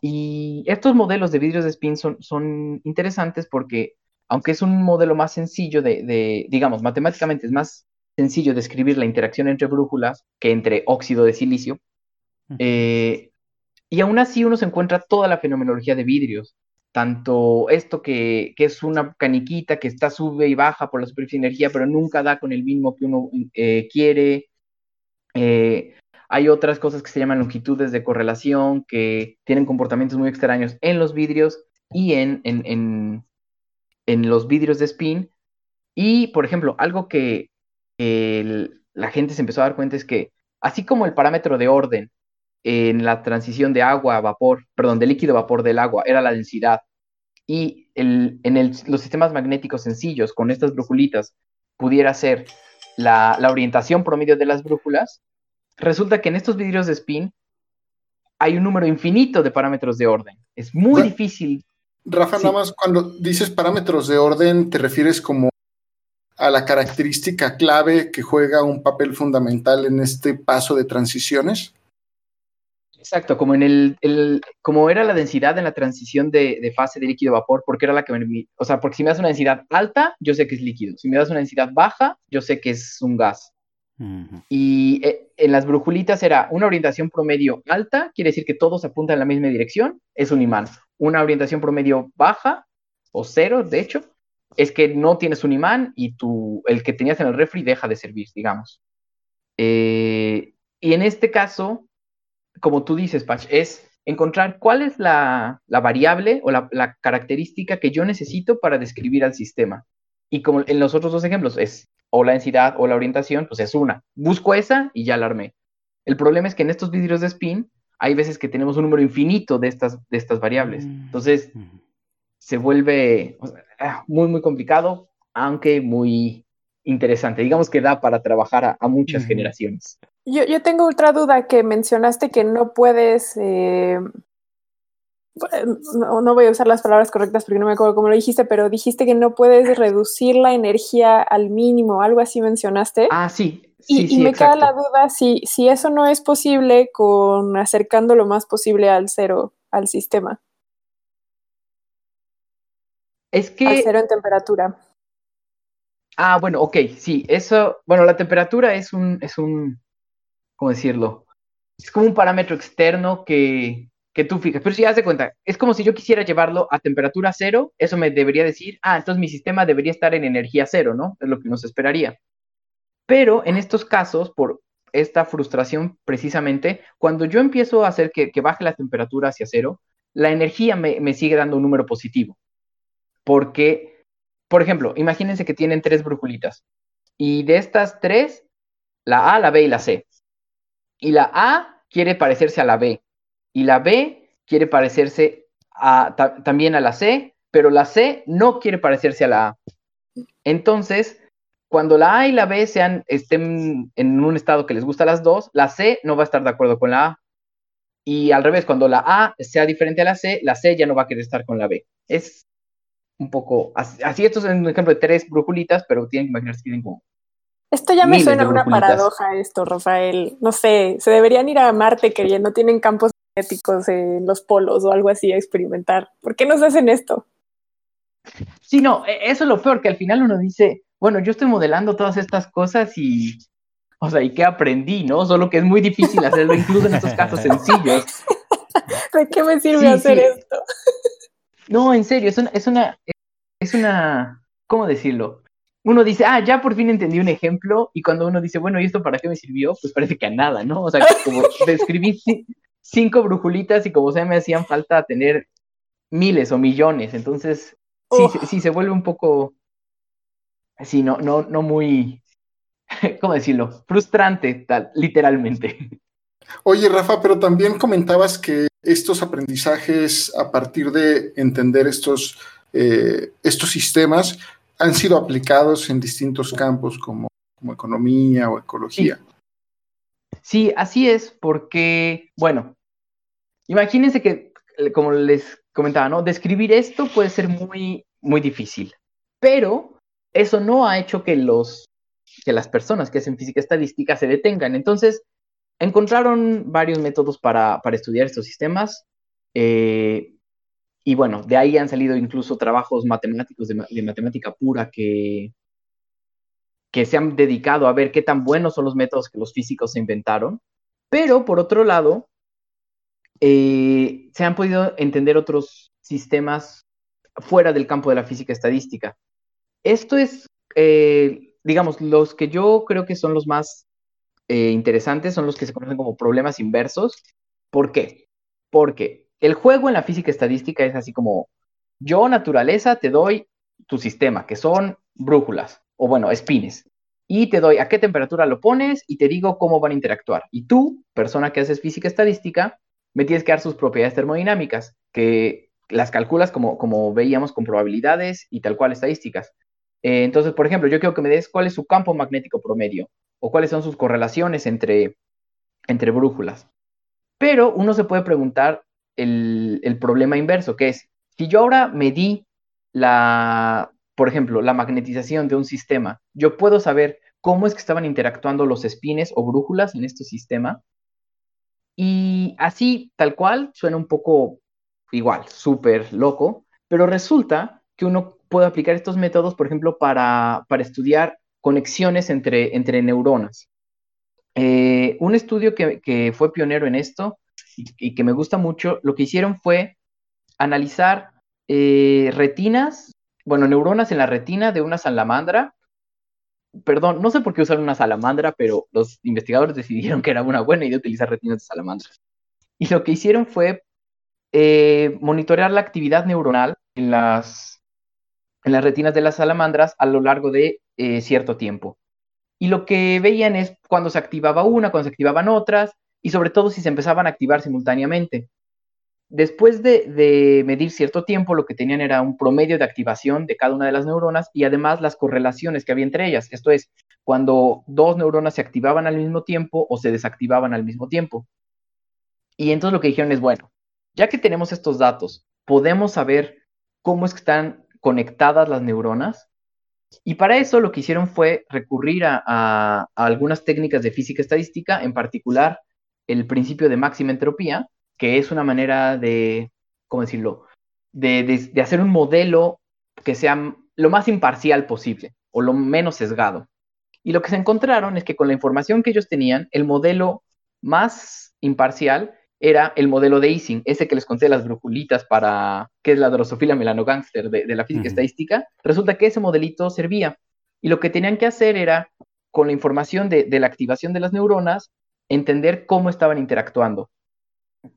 Y estos modelos de vidrios de spin son, interesantes porque, aunque es un modelo más sencillo de, digamos, matemáticamente es más sencillo describir la interacción entre brújulas que entre óxido de silicio, eh, y aún así uno se encuentra toda la fenomenología de vidrios, tanto esto que, que es una caniquita que está sube y baja por la superficie de energía, pero nunca da con el mínimo que uno eh, quiere. Eh, hay otras cosas que se llaman longitudes de correlación que tienen comportamientos muy extraños en los vidrios y en, en, en, en los vidrios de spin. Y, por ejemplo, algo que la gente se empezó a dar cuenta es que, así como el parámetro de orden en la transición de agua a vapor, perdón, de líquido a vapor del agua, era la densidad, y el, en el- los sistemas magnéticos sencillos, con estas brújulitas, pudiera ser la, la orientación promedio de las brújulas, resulta que en estos vidrios de spin hay un número infinito de parámetros de orden. Es muy difícil. Rafa, Sí. nada más cuando dices parámetros de orden, te refieres como a la característica clave que juega un papel fundamental en este paso de transiciones. Exacto, como en el, el- como era la densidad en la transición de, de fase de líquido a vapor, porque era la que me, o sea, porque si me das una densidad alta, yo sé que es líquido. Si me das una densidad baja, yo sé que es un gas. Ujú. Y eh, en las brujulitas era una orientación promedio alta, quiere decir que todos apuntan en la misma dirección, es un imán. Una orientación promedio baja, o cero, de hecho, es que no tienes un imán y tu, el que tenías en el refri deja de servir, digamos. Eh, y en este caso, como tú dices, Pach, es encontrar cuál es la, la variable o la, la característica que yo necesito para describir al sistema. Y como en los otros dos ejemplos es o la densidad o la orientación, pues es una. Busco esa y ya la armé. El problema es que en estos vidrios de spin hay veces que tenemos un número infinito de estas, de estas variables. Entonces Ujú. se vuelve o sea, ah, muy, muy complicado, aunque muy interesante. Digamos que da para trabajar a, a muchas generaciones. Yo, yo tengo otra duda que mencionaste que no puedes. eh, no, no voy a usar las palabras correctas porque no me acuerdo cómo lo dijiste, pero dijiste que no puedes reducir la energía al mínimo, algo así mencionaste. Ah, sí. y Sí, y sí, me queda la duda si, si eso no es posible con acercando lo más posible al cero, al sistema, Es al que cero en temperatura. Ah, bueno, ok, sí, eso, bueno, la temperatura es un, es un, ¿cómo decirlo? Es como un parámetro externo que, que tú fijas, pero si das de cuenta, es como si yo quisiera llevarlo a temperatura cero, eso me debería decir, ah, entonces mi sistema debería estar en energía cero, ¿no? Es lo que nos esperaría. Pero en estos casos, por esta frustración precisamente, cuando yo empiezo a hacer que, que baje la temperatura hacia cero, la energía me, me sigue dando un número positivo. Porque, por ejemplo, imagínense que tienen tres brujulitas. Y de estas tres, la A, la B y la C. Y la A quiere parecerse a la B. Y la B quiere parecerse a, ta- también a la C, pero la C no quiere parecerse a la A. Entonces, cuando la A y la B sean, estén en un estado que les gusta a las dos, la C no va a estar de acuerdo con la A. Y al revés, cuando la A sea diferente a la C, la C ya no va a querer estar con la B. Es un poco así. así esto es un ejemplo de tres brujulitas, pero tienen que imaginarse que tienen como Esto ya me Miles suena de una paradoja esto, Rafael. No sé, se deberían ir a Marte que ya no tienen campos magnéticos en los polos o algo así a experimentar. ¿Por qué nos hacen esto? Sí, no, e- eso es lo peor, que al final uno dice, bueno, yo estoy modelando todas estas cosas y, o sea, ¿y qué aprendí, no? Solo que es muy difícil hacerlo, incluso en estos casos sencillos. [laughs] ¿De qué me sirve Sí, hacer sí. esto? No, en serio, es una, es una, es una, ¿cómo decirlo? Uno dice, ah, ya por fin entendí un ejemplo, y cuando uno dice, bueno, ¿y esto para qué me sirvió? Pues parece que a nada, ¿no? O sea, [laughs] como describí cinco brujulitas y como sea me hacían falta tener miles o millones, entonces sí, sí se vuelve un poco, sí, no, no, no muy, [laughs] ¿cómo decirlo? Frustrante, tal, literalmente. Oye, Rafa, pero también comentabas que estos aprendizajes a partir de entender estos, eh, estos sistemas han sido aplicados en distintos campos como, como economía o ecología. Sí. así es, porque, bueno, imagínense que, como les comentaba, ¿no? Describir esto puede ser muy, muy difícil, pero eso no ha hecho que los que las personas que hacen física estadística se detengan. Entonces, encontraron varios métodos para, para estudiar estos sistemas. Eh, y bueno, de ahí han salido incluso trabajos matemáticos de, matemática pura que, que se han dedicado a ver qué tan buenos son los métodos que los físicos se inventaron. Pero por otro lado, eh, se han podido entender otros sistemas fuera del campo de la física estadística. Esto es, eh, digamos, los que yo creo que son los más eh, interesantes son los que se conocen como problemas inversos. ¿Por qué? Porque el juego en la física estadística es así como, yo naturaleza te doy tu sistema, que son brújulas, o bueno, espines, y te doy a qué temperatura lo pones y te digo cómo van a interactuar. Y tú, persona que haces física estadística, me tienes que dar sus propiedades termodinámicas, que las calculas como, como veíamos con probabilidades y tal cual estadísticas. Eh, entonces, por ejemplo, yo quiero que me des cuál es su campo magnético promedio o cuáles son sus correlaciones entre, entre brújulas. Pero uno se puede preguntar el, problema inverso, que es, si yo ahora medí la, por ejemplo, la magnetización de un sistema, yo puedo saber cómo es que estaban interactuando los espines o brújulas en este sistema. Y así, tal cual, suena un poco igual, súper loco, pero resulta que uno puede aplicar estos métodos, por ejemplo, para, estudiar conexiones entre, entre neuronas. Eh, un estudio que, que, fue pionero en esto y, que me gusta mucho, lo que hicieron fue analizar eh, retinas, bueno, neuronas en la retina de una salamandra. Perdón, no sé por qué usar una salamandra, pero los investigadores decidieron [laughs] que era una buena idea utilizar retinas de salamandras. Y lo que hicieron fue eh, monitorear la actividad neuronal en las, en las retinas de las salamandras a lo largo de eh, cierto tiempo. Y lo que veían es cuando se activaba una, cuando se activaban otras, y sobre todo si se empezaban a activar simultáneamente. Después de, medir cierto tiempo, lo que tenían era un promedio de activación de cada una de las neuronas y además las correlaciones que había entre ellas. Esto es, cuando dos neuronas se activaban al mismo tiempo o se desactivaban al mismo tiempo. Y entonces lo que dijeron es, bueno, ya que tenemos estos datos, podemos saber cómo están conectadas las neuronas. Y para eso lo que hicieron fue recurrir a algunas técnicas de física estadística, en particular el principio de máxima entropía, que es una manera de, ¿cómo decirlo?, de, hacer un modelo que sea lo más imparcial posible o lo menos sesgado. Y lo que se encontraron es que con la información que ellos tenían, el modelo más imparcial era el modelo de Ising, ese que les conté las brujulitas para, que es la drosofila melanogangster de, de la física estadística. Resulta que ese modelito servía. Y lo que tenían que hacer era, con la información de, de la activación de las neuronas, entender cómo estaban interactuando,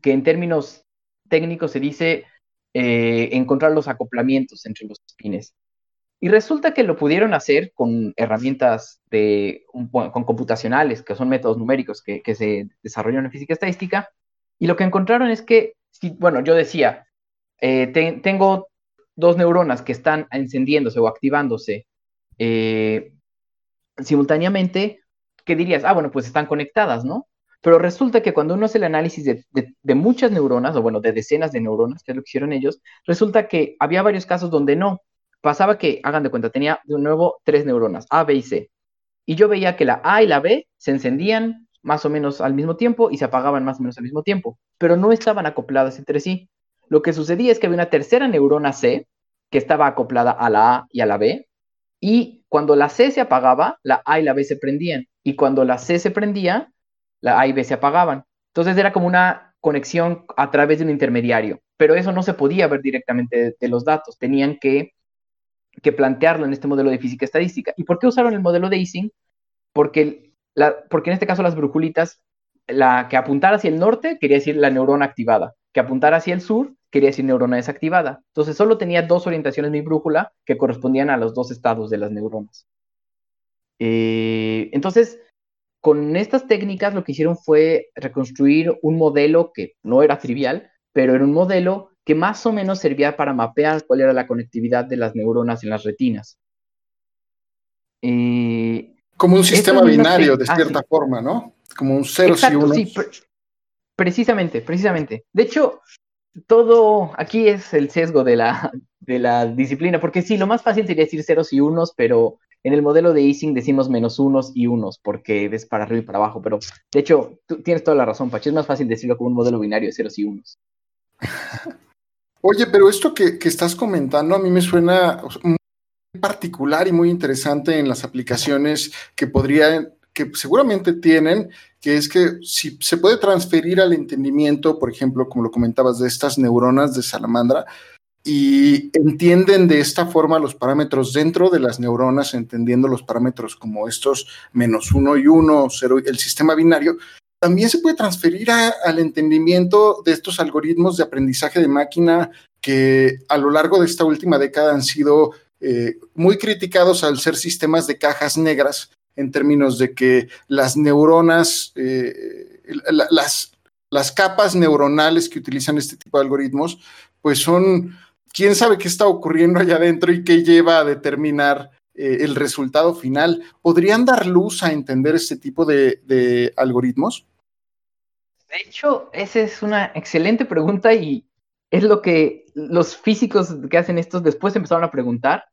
que en términos técnicos se dice eh, encontrar los acoplamientos entre los espines. Y resulta que lo pudieron hacer con herramientas de, con computacionales, que son métodos numéricos que, se desarrollaron en física estadística, y lo que encontraron es que, si, bueno, yo decía, eh, tengo dos neuronas que están encendiéndose o activándose eh, simultáneamente, ¿qué dirías? Ah, bueno, pues están conectadas, ¿no? Pero resulta que cuando uno hace el análisis de, muchas neuronas, o bueno, de decenas de neuronas, que es lo que hicieron ellos, resulta que había varios casos donde no. Pasaba que, hagan de cuenta, tenía de nuevo tres neuronas, A, B y C. Y yo veía que la A y la B se encendían más o menos al mismo tiempo y se apagaban más o menos al mismo tiempo, pero no estaban acopladas entre sí. Lo que sucedía es que había una tercera neurona C que estaba acoplada a la A y a la B, y cuando la C se apagaba, la A y la B se prendían. Y cuando la C se prendía, la A y B se apagaban. Entonces era como una conexión a través de un intermediario, pero eso no se podía ver directamente de, los datos. Tenían que que plantearlo en este modelo de física estadística. ¿Y por qué usaron el modelo de Ising? Porque, porque en este caso las brujulitas, la que apuntara hacia el norte quería decir la neurona activada, que apuntara hacia el sur quería decir neurona desactivada. Entonces solo tenía dos orientaciones mi brújula que correspondían a los dos estados de las neuronas. Eh, entonces, con estas técnicas lo que hicieron fue reconstruir un modelo que no era trivial, pero era un modelo que más o menos servía para mapear cuál era la conectividad de las neuronas en las retinas. Eh, Como un sistema binario, de ah, cierta forma, ¿no? Como un cero y unos. Sí, precisamente, precisamente. De hecho, todo aquí es el sesgo de la, de la disciplina, porque sí, lo más fácil sería decir ceros y unos, pero en el modelo de Ising decimos menos unos y unos, porque ves para arriba y para abajo, pero de hecho, tú tienes toda la razón, Pachi, es más fácil decirlo como un modelo binario de ceros y unos. Oye, pero esto que, estás comentando a mí me suena muy particular y muy interesante en las aplicaciones que podrían, que seguramente tienen, que es que si se puede transferir al entendimiento, por ejemplo, como lo comentabas, de estas neuronas de salamandra, y entienden de esta forma los parámetros dentro de las neuronas, entendiendo los parámetros como estos menos uno y uno, cero, el sistema binario, también se puede transferir al entendimiento de estos algoritmos de aprendizaje de máquina que a lo largo de esta última década han sido eh, muy criticados al ser sistemas de cajas negras en términos de que las neuronas, eh, las, las capas neuronales que utilizan este tipo de algoritmos, pues son, quién sabe qué está ocurriendo allá adentro y qué lleva a determinar eh, el resultado final. ¿Podrían dar luz a entender este tipo de algoritmos? De hecho, esa es una excelente pregunta y es lo que los físicos que hacen estos después empezaron a preguntar,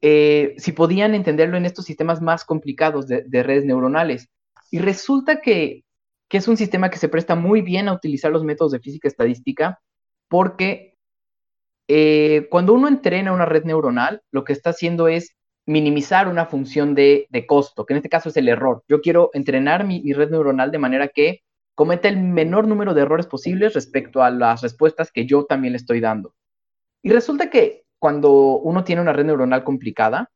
eh, si podían entenderlo en estos sistemas más complicados de, redes neuronales. Y resulta que, es un sistema que se presta muy bien a utilizar los métodos de física estadística porque eh, cuando uno entrena una red neuronal, lo que está haciendo es minimizar una función de, costo, que en este caso es el error. Yo quiero entrenar mi red neuronal de manera que comete el menor número de errores posibles respecto a las respuestas que yo también le estoy dando. Y resulta que cuando uno tiene una red neuronal complicada,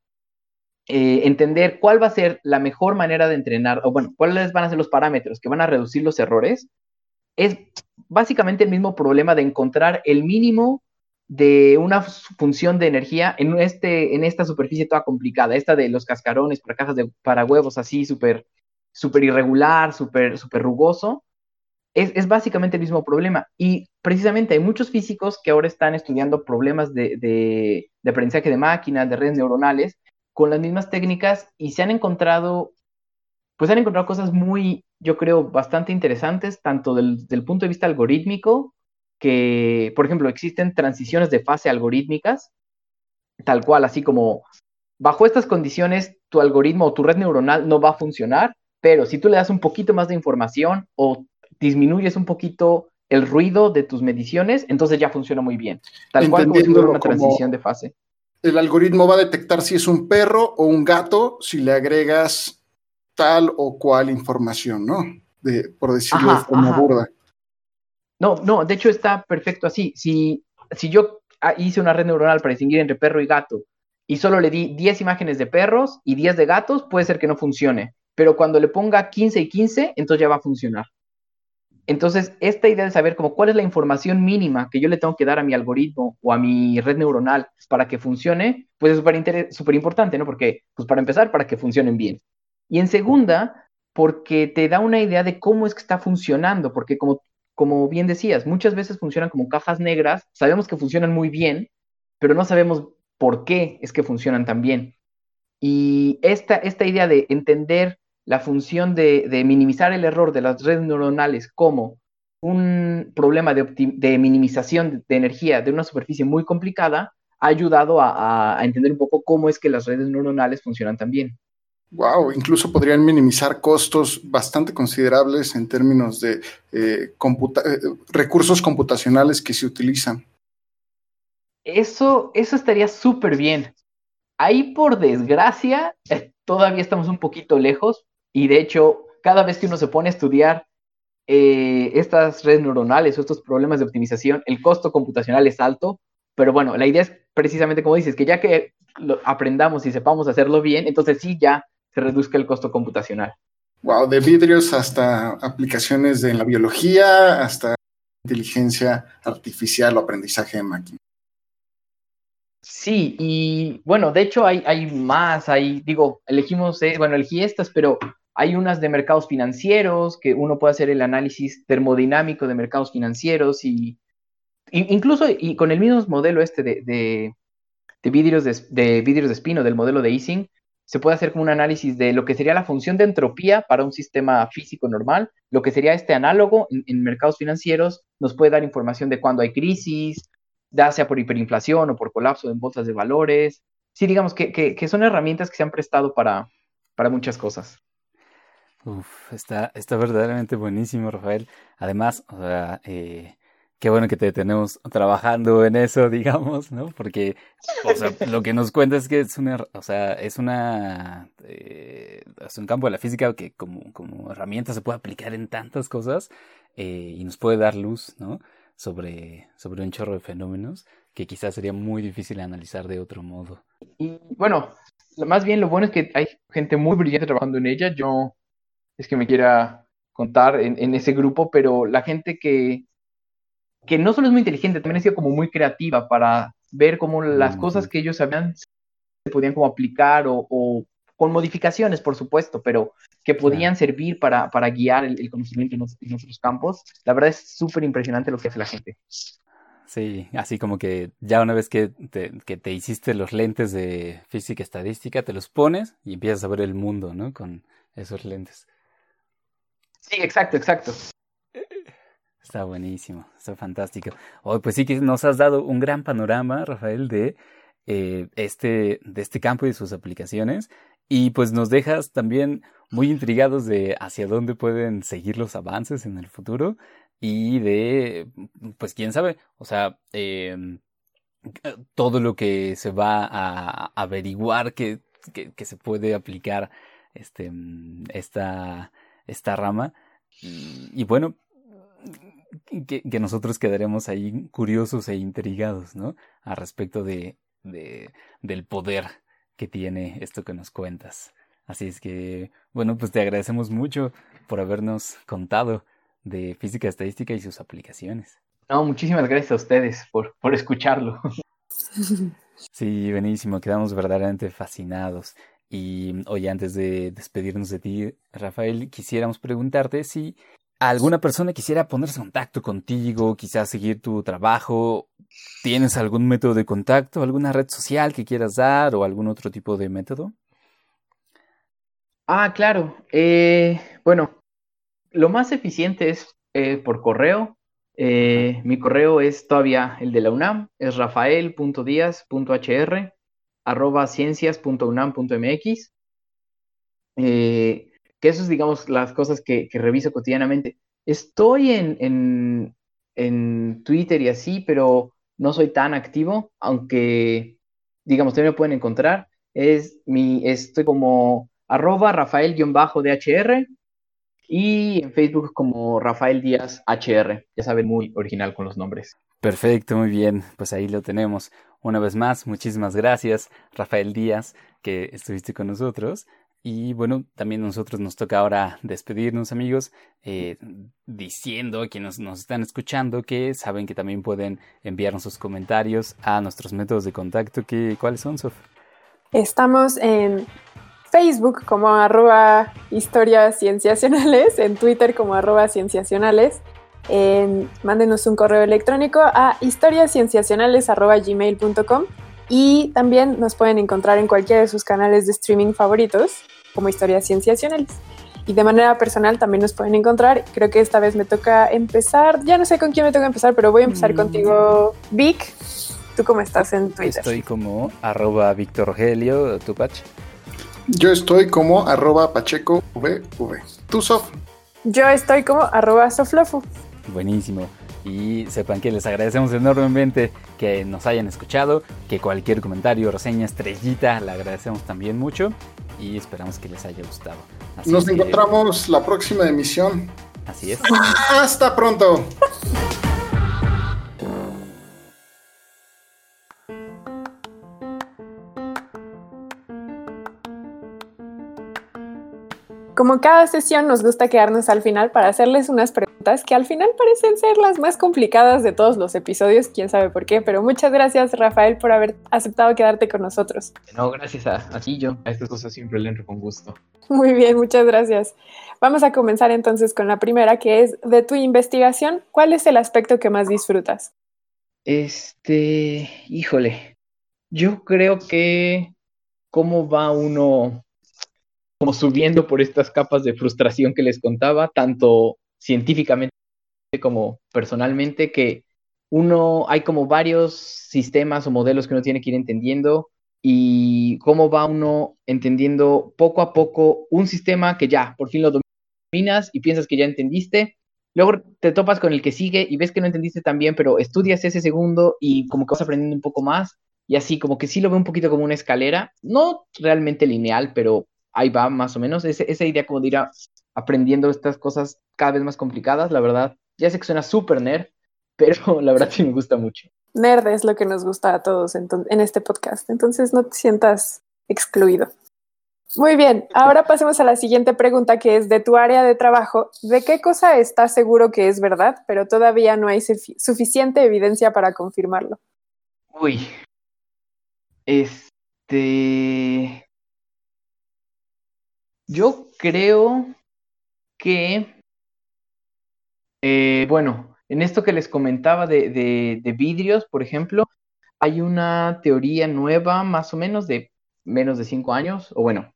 eh, entender cuál va a ser la mejor manera de entrenar, o bueno, cuáles van a ser los parámetros que van a reducir los errores, es básicamente el mismo problema de encontrar el mínimo de una función de energía en, este, en esta superficie toda complicada, esta de los cascarones para cajas de para huevos así súper super irregular, súper super rugoso, es, básicamente el mismo problema. Y precisamente hay muchos físicos que ahora están estudiando problemas de, aprendizaje de máquinas, de redes neuronales, con las mismas técnicas y se han encontrado, pues han encontrado cosas muy, yo creo, bastante interesantes, tanto del, del punto de vista algorítmico, que, por ejemplo, existen transiciones de fase algorítmicas, tal cual, así como bajo estas condiciones tu algoritmo o tu red neuronal no va a funcionar, pero si tú le das un poquito más de información o disminuyes un poquito el ruido de tus mediciones, entonces ya funciona muy bien. Tal cual como una transición de fase. El algoritmo va a detectar si es un perro o un gato si le agregas tal o cual información, ¿no? De, por decirlo de forma burda. No, no, de hecho está perfecto así. Si, si yo hice una red neuronal para distinguir entre perro y gato y solo le di 10 imágenes de perros y 10 de gatos, puede ser que no funcione. Pero cuando le ponga 15 y 15, entonces ya va a funcionar. Entonces, esta idea de saber como cuál es la información mínima que yo le tengo que dar a mi algoritmo o a mi red neuronal para que funcione, pues es súper importante, ¿no? Porque, pues para empezar, para que funcionen bien. Y en segunda, porque te da una idea de cómo es que está funcionando, porque como, como bien decías, muchas veces funcionan como cajas negras, sabemos que funcionan muy bien, pero no sabemos por qué es que funcionan tan bien. Y esta, esta idea de entender la función de, minimizar el error de las redes neuronales como un problema de, minimización de energía de una superficie muy complicada ha ayudado a, entender un poco cómo es que las redes neuronales funcionan también. Wow, incluso podrían minimizar costos bastante considerables en términos de eh, eh, recursos computacionales que se utilizan. Eso, eso estaría súper bien. Ahí, por desgracia, [laughs] todavía estamos un poquito lejos, y de hecho, cada vez que uno se pone a estudiar eh, estas redes neuronales o estos problemas de optimización, el costo computacional es alto, pero bueno, la idea es precisamente como dices, que ya que aprendamos y sepamos hacerlo bien, entonces sí ya se reduzca el costo computacional. Wow, de vidrios hasta aplicaciones de la biología, hasta inteligencia artificial o aprendizaje de máquina. Sí, y bueno, de hecho hay, hay más, hay, digo, elegimos, eh, bueno, elegí estas, pero hay unas de mercados financieros, que uno puede hacer el análisis termodinámico de mercados financieros y, incluso y con el mismo modelo este de, de, de vidrios de, de, vidrios de espino, del modelo de Ising, se puede hacer como un análisis de lo que sería la función de entropía para un sistema físico normal, lo que sería este análogo en, mercados financieros, nos puede dar información de cuando hay crisis, ya sea por hiperinflación o por colapso en bolsas de valores. Sí, digamos que, que, son herramientas que se han prestado para, para muchas cosas. Uf, está, está verdaderamente buenísimo, Rafael. Además, o sea, eh, qué bueno que te tenemos trabajando en eso, [laughs] digamos, ¿no? Porque, o sea, [laughs] lo que nos cuenta es que es una, o sea, es una, eh, es un campo de la física que como, como herramienta se puede aplicar en tantas cosas eh, y nos puede dar luz, ¿no? Sobre, sobre un chorro de fenómenos que quizás sería muy difícil analizar de otro modo. Y bueno, más bien lo bueno es que hay gente muy brillante trabajando en ella. Yo es que me quiera contar en, en ese grupo, pero la gente que que no solo es muy inteligente, también ha sido como muy creativa para ver cómo las cosas que ellos sabían se podían como aplicar o, con modificaciones, por supuesto, pero que podían servir para, para guiar el, conocimiento en, otros campos. La verdad es súper impresionante lo que hace la gente. Sí, así como que ya una vez que te, que te hiciste los lentes de física estadística, te los pones y empiezas a ver el mundo, ¿no? Con esos lentes. Sí, exacto, exacto. Está buenísimo, está fantástico. Hoy pues sí que nos has dado un gran panorama, Rafael, de eh, este, de este campo y sus aplicaciones. Y pues nos dejas también muy intrigados de hacia dónde pueden seguir los avances en el futuro y de, pues quién sabe, o sea, em, todo lo que se va a averiguar que, que, que se puede aplicar este, esta, esta rama. y bueno, que, nosotros quedaremos ahí curiosos e intrigados, ¿no? A respecto de, de, del poder que tiene esto que nos cuentas. Así es que, bueno, pues te agradecemos mucho por habernos contado de física estadística y sus aplicaciones. No, muchísimas gracias a ustedes por, por escucharlo. [laughs] Sí, buenísimo, quedamos verdaderamente fascinados. Y hoy antes de despedirnos de ti, Rafael, quisiéramos preguntarte si alguna persona quisiera ponerse en contacto contigo, quizás seguir tu trabajo, ¿tienes algún método de contacto, alguna red social que quieras dar o algún otro tipo de método? Ah, claro. Eh, bueno, lo más eficiente es eh, por correo. Eh, mi correo es todavía el de la UNAM, es rafael.díaz.hr arroba ciencias.unam.mx. Eh, que eso es, digamos, las cosas que, reviso cotidianamente. Estoy en, en, Twitter y así, pero no soy tan activo, aunque, digamos, también me pueden encontrar. Es mi, estoy como arroba rafael-dhr y en Facebook como Rafael Díaz HR. Ya saben, muy original con los nombres. Perfecto, muy bien. Pues ahí lo tenemos. Una vez más, muchísimas gracias, Rafael Díaz, que estuviste con nosotros. Y bueno, también nosotros nos toca ahora despedirnos amigos, eh, diciendo a quienes nos están escuchando que saben que también pueden enviarnos sus comentarios a nuestros métodos de contacto. Que, ¿Cuáles son, Sof? Estamos en Facebook como arroba historias cienciacionales, en Twitter como arroba cienciacionales. mándenos un correo electrónico a historiascienciacionales.gmail.com y también nos pueden encontrar en cualquiera de sus canales de streaming favoritos, como Historias Cienciacionales. Y de manera personal también nos pueden encontrar. Creo que esta vez me toca empezar. Ya no sé con quién me toca empezar, pero voy a empezar mm. contigo, Vic. ¿Tú cómo estás en Twitter? Estoy como arroba Víctor Rogelio, Tupach. Yo estoy como arroba Pacheco VV. ¿Tú, Sof? Yo estoy como arroba Soflofu. Buenísimo y sepan que les agradecemos enormemente que nos hayan escuchado, que cualquier comentario, reseña, estrellita, le agradecemos también mucho y esperamos que les haya gustado. nos encontramos la próxima emisión. Así es. [laughs] Hasta pronto. Como cada sesión nos gusta quedarnos al final para hacerles unas preguntas que al final parecen ser las más complicadas de todos los episodios, quién sabe por qué, pero muchas gracias Rafael por haber aceptado quedarte con nosotros. No, gracias a, a ti yo. A estas cosas siempre le entro con gusto. Muy bien, muchas gracias. Vamos a comenzar entonces con la primera, que es de tu investigación, ¿cuál es el aspecto que más disfrutas? Este, híjole, yo creo que cómo va uno como subiendo por estas capas de frustración que les contaba, tanto científicamente como personalmente, que uno, hay como varios sistemas o modelos que uno tiene que ir entendiendo y cómo va uno entendiendo poco a poco un sistema que ya, por fin lo dominas y piensas que ya entendiste. Luego te topas con el que sigue y ves que no entendiste tan bien, pero estudias ese segundo y como que vas aprendiendo un poco más. Y así, como que sí lo veo un poquito como una escalera, no realmente lineal, pero ahí va más o menos. esa idea como de ir aprendiendo estas cosas cada vez más complicadas, la verdad. Ya sé que suena súper nerd, [laughs] pero la verdad sí me gusta mucho nerd es lo que nos gusta a todos en, este podcast, entonces no te sientas excluido. Muy bien, ahora pasemos a la siguiente pregunta que es de tu área de trabajo. ¿De qué cosa estás seguro que es verdad, pero todavía no hay suficiente evidencia para confirmarlo? Uy, este... Yo creo que, eh, bueno, en esto que les comentaba de, vidrios, por ejemplo, hay una teoría nueva, más o menos de menos de cinco años, o bueno,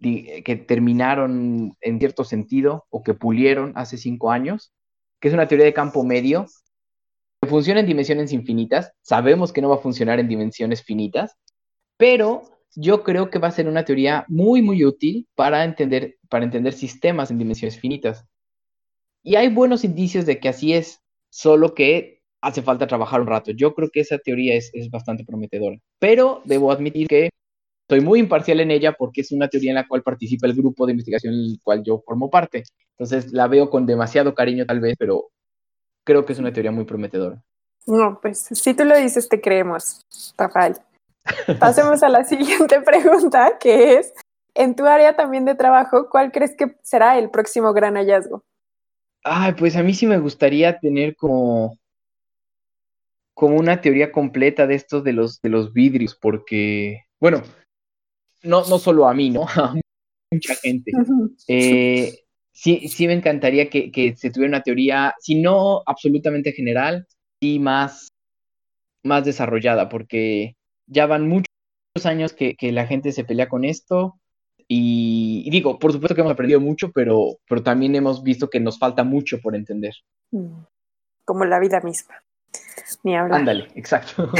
que terminaron en cierto sentido o que pulieron hace cinco años, que es una teoría de campo medio que funciona en dimensiones infinitas. Sabemos que no va a funcionar en dimensiones finitas, pero yo creo que va a ser una teoría muy, muy útil para entender, para entender sistemas en dimensiones finitas. Y hay buenos indicios de que así es solo que hace falta trabajar un rato. Yo creo que esa teoría es, bastante prometedora, pero debo admitir que soy muy imparcial en ella porque es una teoría en la cual participa el grupo de investigación en el cual yo formo parte. Entonces la veo con demasiado cariño tal vez, pero creo que es una teoría muy prometedora. No, pues si tú lo dices, te creemos, Rafael. Pasemos a la siguiente [laughs] pregunta, que es, en tu área también de trabajo, ¿cuál crees que será el próximo gran hallazgo? Ay, pues a mí sí me gustaría tener como, como una teoría completa de estos de los, de los vidrios, porque, bueno, no, no solo a mí, ¿no? [laughs] A mucha gente. Eh, sí, sí me encantaría que, se tuviera una teoría, si no absolutamente general, sí más, más desarrollada, porque ya van muchos años que, que la gente se pelea con esto y, digo, por supuesto que hemos aprendido mucho, pero, pero también hemos visto que nos falta mucho por entender. Mm. Como la vida misma. Ni hablar. Ándale, exacto.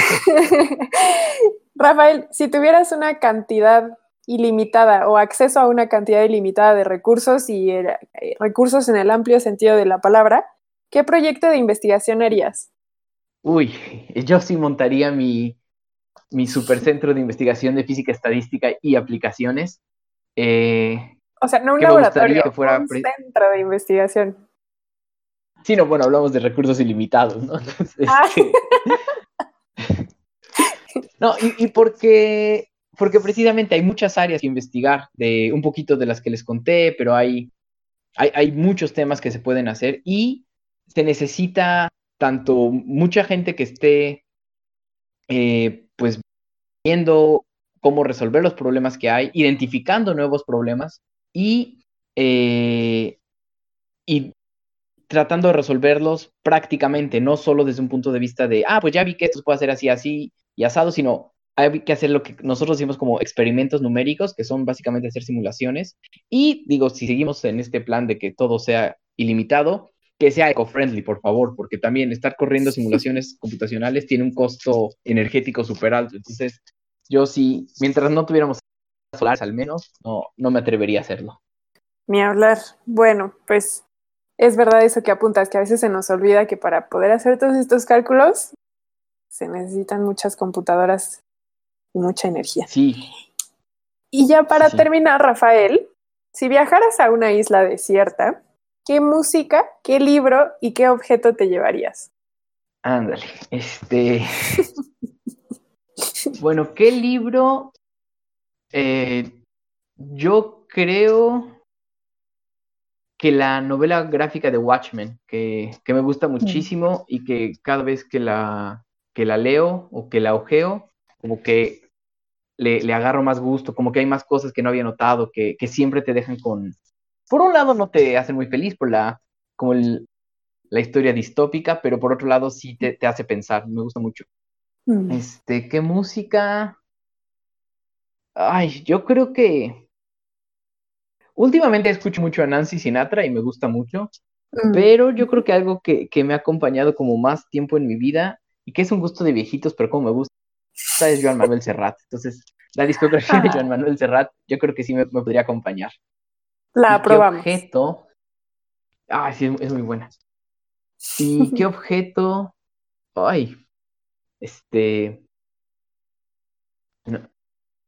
[laughs] Rafael, si tuvieras una cantidad ilimitada o acceso a una cantidad ilimitada de recursos y eh, recursos en el amplio sentido de la palabra, ¿qué proyecto de investigación harías? Uy, yo sí montaría mi, mi supercentro de investigación de física estadística y aplicaciones eh, o sea, no un laboratorio, fuera un centro de investigación. Sí, no, bueno, hablamos de recursos ilimitados, ¿no? [laughs] Ah. Este, [laughs] no, y, porque, porque precisamente hay muchas áreas que investigar, de un poquito de las que les conté, pero hay, hay, muchos temas que se pueden hacer y se necesita tanto mucha gente que esté, eh, viendo cómo resolver los problemas que hay, identificando nuevos problemas y, eh, y tratando de resolverlos prácticamente, no solo desde un punto de vista de, ah, pues ya vi que esto se puede hacer así, así y asado, sino hay que hacer lo que nosotros decimos como experimentos numéricos, que son básicamente hacer simulaciones. Y digo, si seguimos en este plan de que todo sea ilimitado, que sea eco-friendly, por favor, porque también estar corriendo simulaciones computacionales tiene un costo energético súper alto. Entonces, yo sí, mientras no tuviéramos solares al menos, no, no me atrevería a hacerlo. Ni hablar. Bueno, pues es verdad eso que apuntas, que a veces se nos olvida que para poder hacer todos estos cálculos se necesitan muchas computadoras y mucha energía. Sí. Y ya para terminar, Rafael, si viajaras a una isla desierta, ¿qué música, qué libro y qué objeto te llevarías? Ándale, este. [laughs] Bueno, ¿qué libro? Eh, yo creo que la novela gráfica de Watchmen, que, que me gusta muchísimo y que cada vez que la, que la leo o que la ojeo, como que le, le, agarro más gusto, como que hay más cosas que no había notado, que, que, siempre te dejan con... Por un lado no te hacen muy feliz por la, como el, la historia distópica, pero por otro lado sí te, te hace pensar, me gusta mucho. Mm. Este, ¿qué música? Ay, yo creo que últimamente escucho mucho a Nancy Sinatra y me gusta mucho, mm. pero yo creo que algo que, que me ha acompañado como más tiempo en mi vida y que es un gusto de viejitos, pero como me gusta, es Joan Manuel Serrat. Entonces, la discografía de Joan Manuel Serrat, yo creo que sí me, podría acompañar. La aprobamos. ¿Qué objeto? Ay, sí, es muy buena. ¿Y qué [laughs] objeto? Ay, este.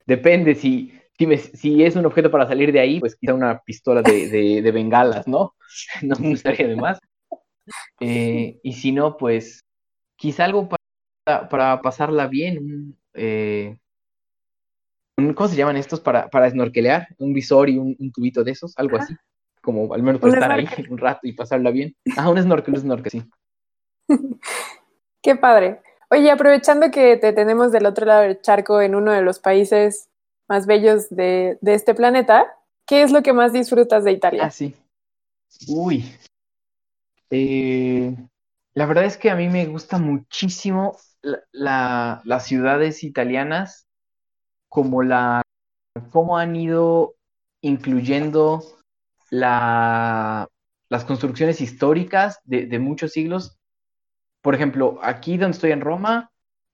Depende si, si, me, si, es un objeto para salir de ahí, pues quizá una pistola de, de, de bengalas, ¿no? [laughs] No me gustaría de más. Eh, y si no, pues quizá algo para, para pasarla bien, eh, un, ¿cómo se llaman estos? Para, para snorkelear, un visor y un, un tubito de esos, algo así, como al menos para estar ahí un rato y pasarla bien. Ah, un snorkel, un snorkel, sí. [laughs] Qué padre. Oye, aprovechando que te tenemos del otro lado del charco en uno de los países más bellos de, este planeta, ¿qué es lo que más disfrutas de Italia? Ah, sí. Uy. Eh, la verdad es que a mí me gusta muchísimo la, la, las ciudades italianas, como la cómo han ido incluyendo la, las construcciones históricas de, de muchos siglos por ejemplo, aquí donde estoy en Roma,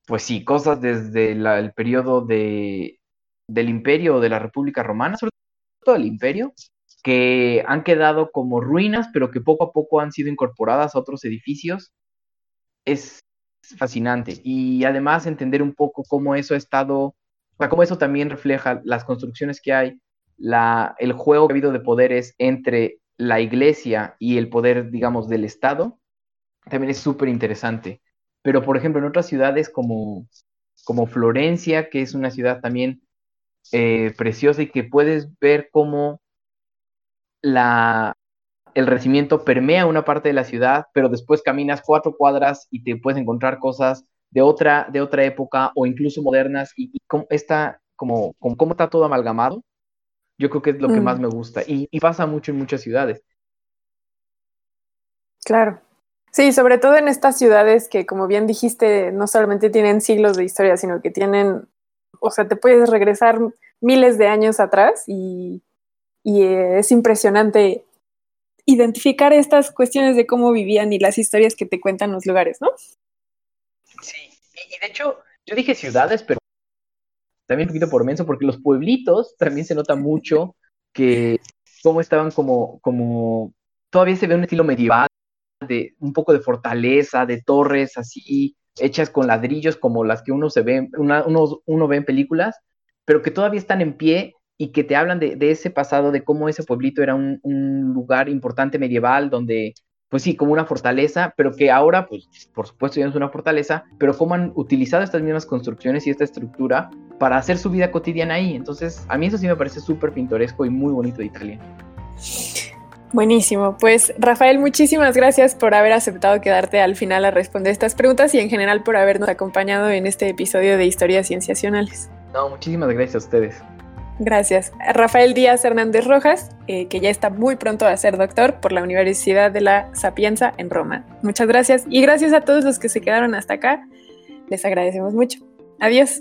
pues sí, cosas desde el periodo de, del imperio o de la República Romana, sobre todo el imperio, que han quedado como ruinas, pero que poco a poco han sido incorporadas a otros edificios. Es fascinante. Y además entender un poco cómo eso ha estado, cómo eso también refleja las construcciones que hay, la, el juego que ha habido de poderes entre la iglesia y el poder, digamos, del Estado, también es súper interesante. Pero, por ejemplo, en otras ciudades como, como Florencia, que es una ciudad también eh, preciosa y que puedes ver cómo la, el recibimiento permea una parte de la ciudad, pero después caminas cuatro cuadras y te puedes encontrar cosas de otra, de otra época o incluso modernas y, cómo está, como, cómo está todo amalgamado. Yo creo que es lo que mm. más me gusta y, y pasa mucho en muchas ciudades. Claro. Sí, sobre todo en estas ciudades que, como bien dijiste, no solamente tienen siglos de historia, sino que tienen, o sea, te puedes regresar miles de años atrás y, y es impresionante identificar estas cuestiones de cómo vivían y las historias que te cuentan los lugares, ¿no? Sí, y de hecho, yo dije ciudades, pero también un poquito por menso, porque los pueblitos también se nota mucho que cómo estaban como, como, todavía se ve un estilo medieval, de un poco de fortaleza, de torres así hechas con ladrillos como las que uno se ve, uno, uno, ve en películas, pero que todavía están en pie y que te hablan de, ese pasado, de cómo ese pueblito era un, un, lugar importante medieval, donde, pues sí, como una fortaleza, pero que ahora, pues, por supuesto ya no es una fortaleza, pero cómo han utilizado estas mismas construcciones y esta estructura para hacer su vida cotidiana ahí. Entonces, a mí eso sí me parece súper pintoresco y muy bonito de Italia. Buenísimo. Pues Rafael, muchísimas gracias por haber aceptado quedarte al final a responder estas preguntas y en general por habernos acompañado en este episodio de Historias Cienciacionales. No, muchísimas gracias a ustedes. Gracias. Rafael Díaz Hernández Rojas, eh, que ya está muy pronto a ser doctor por la Universidad de la Sapienza en Roma. Muchas gracias y gracias a todos los que se quedaron hasta acá. Les agradecemos mucho. Adiós.